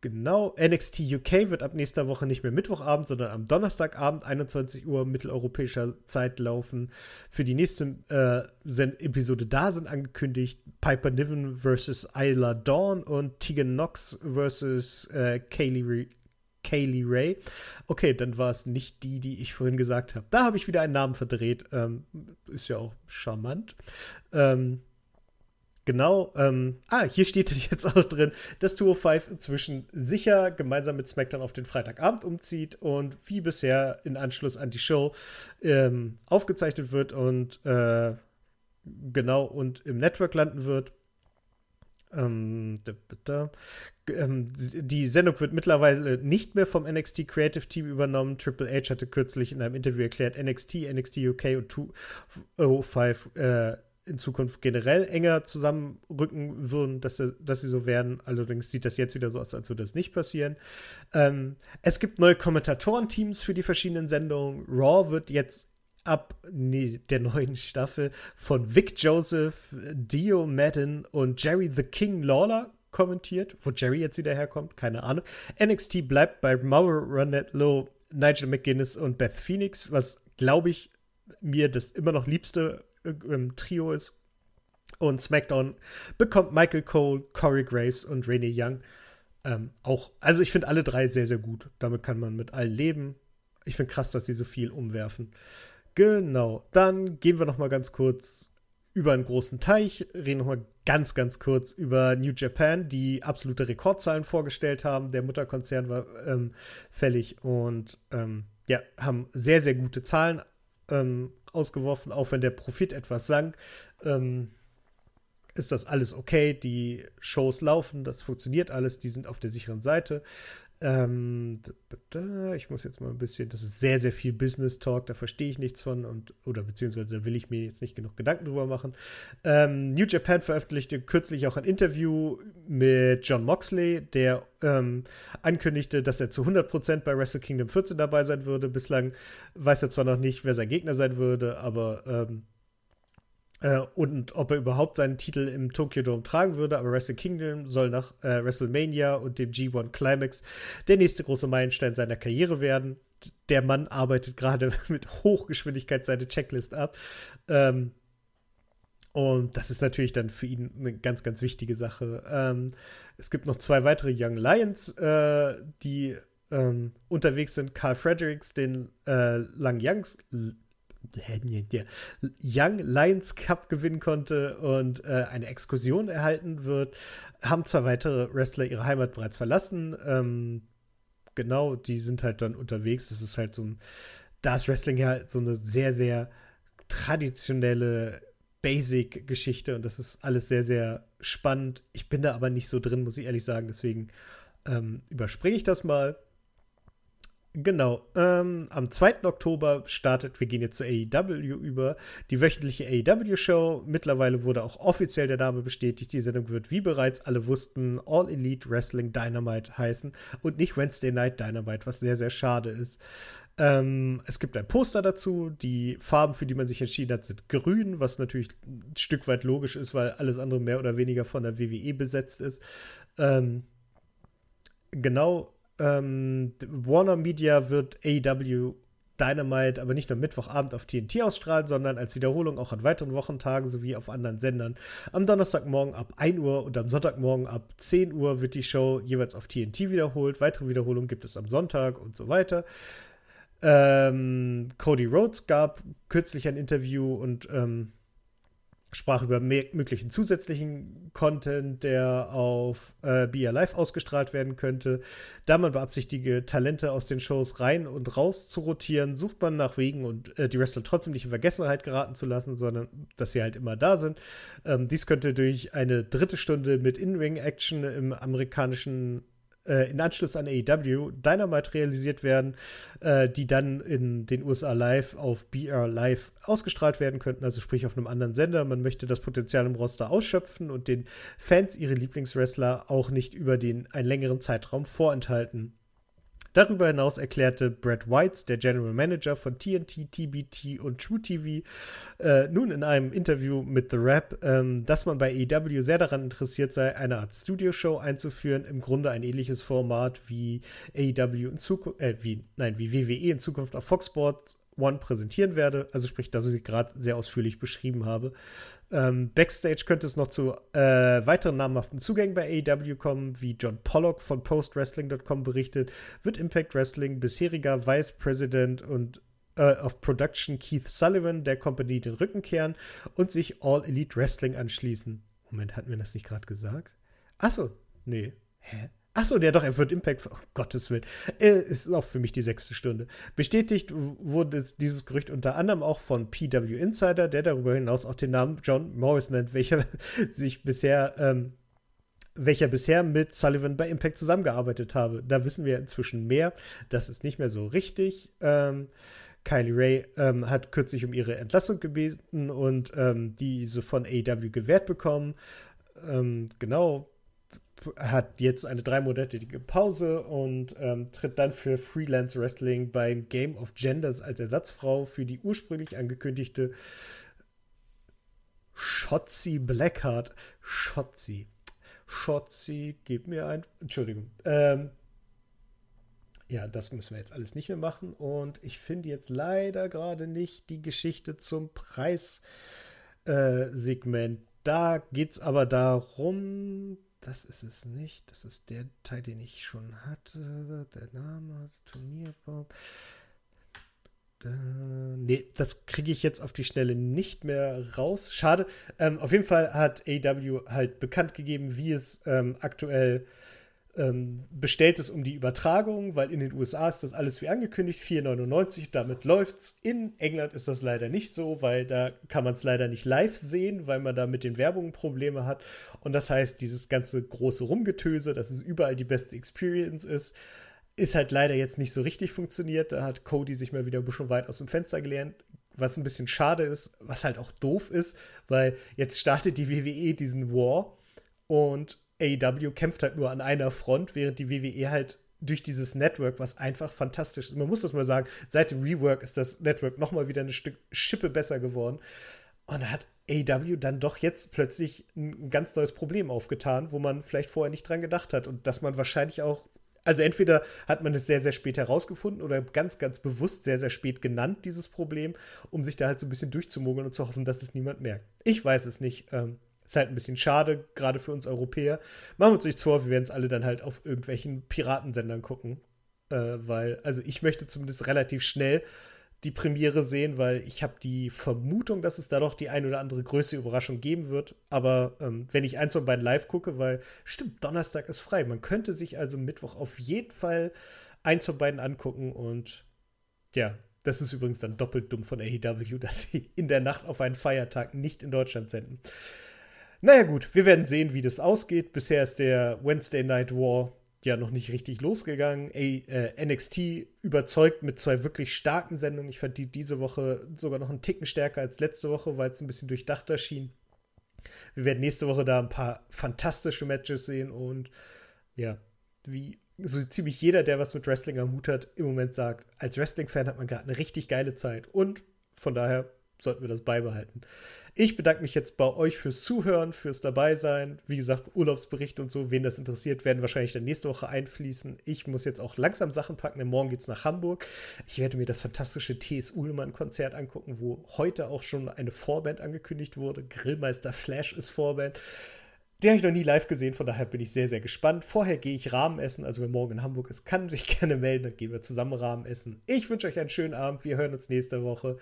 Genau, NXT UK wird ab nächster Woche nicht mehr Mittwochabend, sondern am Donnerstagabend, 21 Uhr mitteleuropäischer Zeit laufen. Für die nächste äh, Episode da sind angekündigt Piper Niven versus Isla Dawn und Tegan Knox versus äh, Kaylee Kaylee Ray. Okay, dann war es nicht die, die ich vorhin gesagt habe. Da habe ich wieder einen Namen verdreht. Ähm, ist ja auch charmant. Ähm, genau. Ähm, ah, hier steht jetzt auch drin, dass 205 inzwischen sicher gemeinsam mit SmackDown auf den Freitagabend umzieht und wie bisher in Anschluss an die Show ähm, aufgezeichnet wird und äh, genau und im Network landen wird. Ähm, ähm, die Sendung wird mittlerweile nicht mehr vom NXT Creative Team übernommen. Triple H hatte kürzlich in einem Interview erklärt, NXT, NXT UK und 205 äh, in Zukunft generell enger zusammenrücken würden, dass, dass sie so werden. Allerdings sieht das jetzt wieder so aus, als würde das nicht passieren. Ähm, es gibt neue Kommentatorenteams für die verschiedenen Sendungen. Raw wird jetzt ab nee, der neuen Staffel von Vic Joseph, Dio Madden und Jerry the King Lawler kommentiert. Wo Jerry jetzt wieder herkommt, keine Ahnung. NXT bleibt bei Mauro Ranetlo, Nigel McGuinness und Beth Phoenix, was, glaube ich, mir das immer noch liebste äh, Trio ist. Und SmackDown bekommt Michael Cole, Corey Graves und Renee Young. Ähm, auch, also ich finde alle drei sehr, sehr gut. Damit kann man mit allen leben. Ich finde krass, dass sie so viel umwerfen. Genau. Dann gehen wir noch mal ganz kurz über einen großen Teich, reden mal ganz, ganz kurz über New Japan, die absolute Rekordzahlen vorgestellt haben. Der Mutterkonzern war ähm, fällig und ähm, ja, haben sehr, sehr gute Zahlen ähm, ausgeworfen, auch wenn der Profit etwas sank. Ähm, ist das alles okay? Die Shows laufen, das funktioniert alles, die sind auf der sicheren Seite. Ähm, ich muss jetzt mal ein bisschen, das ist sehr, sehr viel Business Talk, da verstehe ich nichts von und oder beziehungsweise da will ich mir jetzt nicht genug Gedanken drüber machen. Ähm, New Japan veröffentlichte kürzlich auch ein Interview mit John Moxley, der ähm, ankündigte, dass er zu 100% bei Wrestle Kingdom 14 dabei sein würde. Bislang weiß er zwar noch nicht, wer sein Gegner sein würde, aber ähm, äh, und ob er überhaupt seinen Titel im Tokyo Dome tragen würde, aber Wrestle Kingdom soll nach äh, WrestleMania und dem G1 Climax der nächste große Meilenstein seiner Karriere werden. Der Mann arbeitet gerade mit Hochgeschwindigkeit seine Checklist ab. Ähm, und das ist natürlich dann für ihn eine ganz, ganz wichtige Sache. Ähm, es gibt noch zwei weitere Young Lions, äh, die ähm, unterwegs sind. Carl Fredericks, den äh, Lang Youngs Young Lions Cup gewinnen konnte und äh, eine Exkursion erhalten wird, haben zwei weitere Wrestler ihre Heimat bereits verlassen. Ähm, genau, die sind halt dann unterwegs. Das ist halt so ein, da ist Wrestling ja so eine sehr, sehr traditionelle Basic-Geschichte und das ist alles sehr, sehr spannend. Ich bin da aber nicht so drin, muss ich ehrlich sagen. Deswegen ähm, überspringe ich das mal. Genau. Ähm, am 2. Oktober startet, wir gehen jetzt zur AEW über, die wöchentliche AEW-Show. Mittlerweile wurde auch offiziell der Name bestätigt. Die Sendung wird, wie bereits alle wussten, All Elite Wrestling Dynamite heißen und nicht Wednesday Night Dynamite, was sehr, sehr schade ist. Ähm, es gibt ein Poster dazu. Die Farben, für die man sich entschieden hat, sind grün, was natürlich ein Stück weit logisch ist, weil alles andere mehr oder weniger von der WWE besetzt ist. Ähm, genau ähm, Warner Media wird AEW Dynamite aber nicht nur Mittwochabend auf TNT ausstrahlen, sondern als Wiederholung auch an weiteren Wochentagen sowie auf anderen Sendern. Am Donnerstagmorgen ab 1 Uhr und am Sonntagmorgen ab 10 Uhr wird die Show jeweils auf TNT wiederholt. Weitere Wiederholungen gibt es am Sonntag und so weiter. Ähm, Cody Rhodes gab kürzlich ein Interview und ähm, sprach über möglichen zusätzlichen Content, der auf äh, Be Alive ausgestrahlt werden könnte. Da man beabsichtige, Talente aus den Shows rein und raus zu rotieren, sucht man nach Wegen und äh, die Wrestler trotzdem nicht in Vergessenheit geraten zu lassen, sondern dass sie halt immer da sind. Ähm, dies könnte durch eine dritte Stunde mit In-Ring-Action im amerikanischen äh, in Anschluss an AEW Dynamite realisiert werden, äh, die dann in den USA live auf BR Live ausgestrahlt werden könnten, also sprich auf einem anderen Sender. Man möchte das Potenzial im Roster ausschöpfen und den Fans ihre Lieblingswrestler auch nicht über den einen längeren Zeitraum vorenthalten. Darüber hinaus erklärte Brad Whites, der General Manager von TNT, TBT und True TV, äh, nun in einem Interview mit The Rap, ähm, dass man bei AEW sehr daran interessiert sei, eine Art Studio-Show einzuführen, im Grunde ein ähnliches Format wie AEW in Zukunft, äh, wie, nein, wie WWE in Zukunft auf Fox Sports One präsentieren werde, also sprich, das, was ich gerade sehr ausführlich beschrieben habe. Ähm, Backstage könnte es noch zu äh, weiteren namhaften Zugängen bei AEW kommen, wie John Pollock von PostWrestling.com berichtet, wird Impact Wrestling bisheriger Vice President und äh, of Production Keith Sullivan der Company den Rücken kehren und sich All Elite Wrestling anschließen. Moment, hatten wir das nicht gerade gesagt? Achso, nee. Hä? Achso, ja doch, er wird Impact, oh Gottes Willen, äh, ist auch für mich die sechste Stunde. Bestätigt wurde dieses Gerücht unter anderem auch von PW Insider, der darüber hinaus auch den Namen John Morris nennt, welcher sich bisher, ähm, welcher bisher mit Sullivan bei Impact zusammengearbeitet habe. Da wissen wir inzwischen mehr. Das ist nicht mehr so richtig. Ähm, Kylie Ray ähm, hat kürzlich um ihre Entlassung gebeten und ähm, diese von AW gewährt bekommen. Ähm, genau, hat jetzt eine dreimonatige Pause und ähm, tritt dann für Freelance Wrestling beim Game of Genders als Ersatzfrau für die ursprünglich angekündigte Shotzi Blackheart. Shotzi. Shotzi, gib mir ein. Entschuldigung. Ähm, ja, das müssen wir jetzt alles nicht mehr machen. Und ich finde jetzt leider gerade nicht die Geschichte zum Preissegment. Äh, da geht es aber darum, das ist es nicht. Das ist der Teil, den ich schon hatte. Der Name, Turnierbaum. Da, nee, das kriege ich jetzt auf die Schnelle nicht mehr raus. Schade. Ähm, auf jeden Fall hat AW halt bekannt gegeben, wie es ähm, aktuell ähm, bestellt es um die Übertragung, weil in den USA ist das alles wie angekündigt, 4,99, damit läuft's. In England ist das leider nicht so, weil da kann man es leider nicht live sehen, weil man da mit den Werbungen Probleme hat. Und das heißt, dieses ganze große Rumgetöse, dass es überall die beste Experience ist, ist halt leider jetzt nicht so richtig funktioniert. Da hat Cody sich mal wieder ein bisschen weit aus dem Fenster gelernt, was ein bisschen schade ist, was halt auch doof ist, weil jetzt startet die WWE diesen War und AEW kämpft halt nur an einer Front, während die WWE halt durch dieses Network, was einfach fantastisch ist. Man muss das mal sagen, seit dem Rework ist das Network noch mal wieder ein Stück Schippe besser geworden. Und hat AEW dann doch jetzt plötzlich ein ganz neues Problem aufgetan, wo man vielleicht vorher nicht dran gedacht hat und dass man wahrscheinlich auch also entweder hat man es sehr, sehr spät herausgefunden oder ganz, ganz bewusst sehr, sehr spät genannt, dieses Problem, um sich da halt so ein bisschen durchzumogeln und zu hoffen, dass es niemand merkt. Ich weiß es nicht. Ähm, ist halt ein bisschen schade, gerade für uns Europäer. Machen wir uns nichts vor, wir werden es alle dann halt auf irgendwelchen Piratensendern gucken. Äh, weil, also ich möchte zumindest relativ schnell die Premiere sehen, weil ich habe die Vermutung, dass es da doch die ein oder andere größere Überraschung geben wird. Aber ähm, wenn ich eins von beiden live gucke, weil stimmt, Donnerstag ist frei. Man könnte sich also Mittwoch auf jeden Fall eins von beiden angucken und ja, das ist übrigens dann doppelt dumm von AEW, dass sie in der Nacht auf einen Feiertag nicht in Deutschland senden. Naja gut, wir werden sehen, wie das ausgeht. Bisher ist der Wednesday Night War ja noch nicht richtig losgegangen. A äh, NXT überzeugt mit zwei wirklich starken Sendungen. Ich fand die diese Woche sogar noch einen Ticken stärker als letzte Woche, weil es ein bisschen durchdachter schien. Wir werden nächste Woche da ein paar fantastische Matches sehen und ja, wie so ziemlich jeder, der was mit Wrestling am Hut hat, im Moment sagt, als Wrestling-Fan hat man gerade eine richtig geile Zeit und von daher sollten wir das beibehalten. Ich bedanke mich jetzt bei euch fürs Zuhören, fürs Dabeisein. Wie gesagt, Urlaubsbericht und so, wen das interessiert, werden wahrscheinlich dann nächste Woche einfließen. Ich muss jetzt auch langsam Sachen packen, denn morgen geht es nach Hamburg. Ich werde mir das fantastische T.S. Ullmann-Konzert angucken, wo heute auch schon eine Vorband angekündigt wurde. Grillmeister Flash ist Vorband. Den habe ich noch nie live gesehen, von daher bin ich sehr, sehr gespannt. Vorher gehe ich Rahmen essen, also wer morgen in Hamburg ist, kann sich gerne melden, dann gehen wir zusammen Rahmen essen. Ich wünsche euch einen schönen Abend, wir hören uns nächste Woche.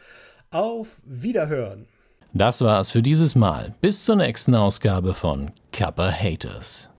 Auf Wiederhören. Das war's für dieses Mal. Bis zur nächsten Ausgabe von Kappa Haters.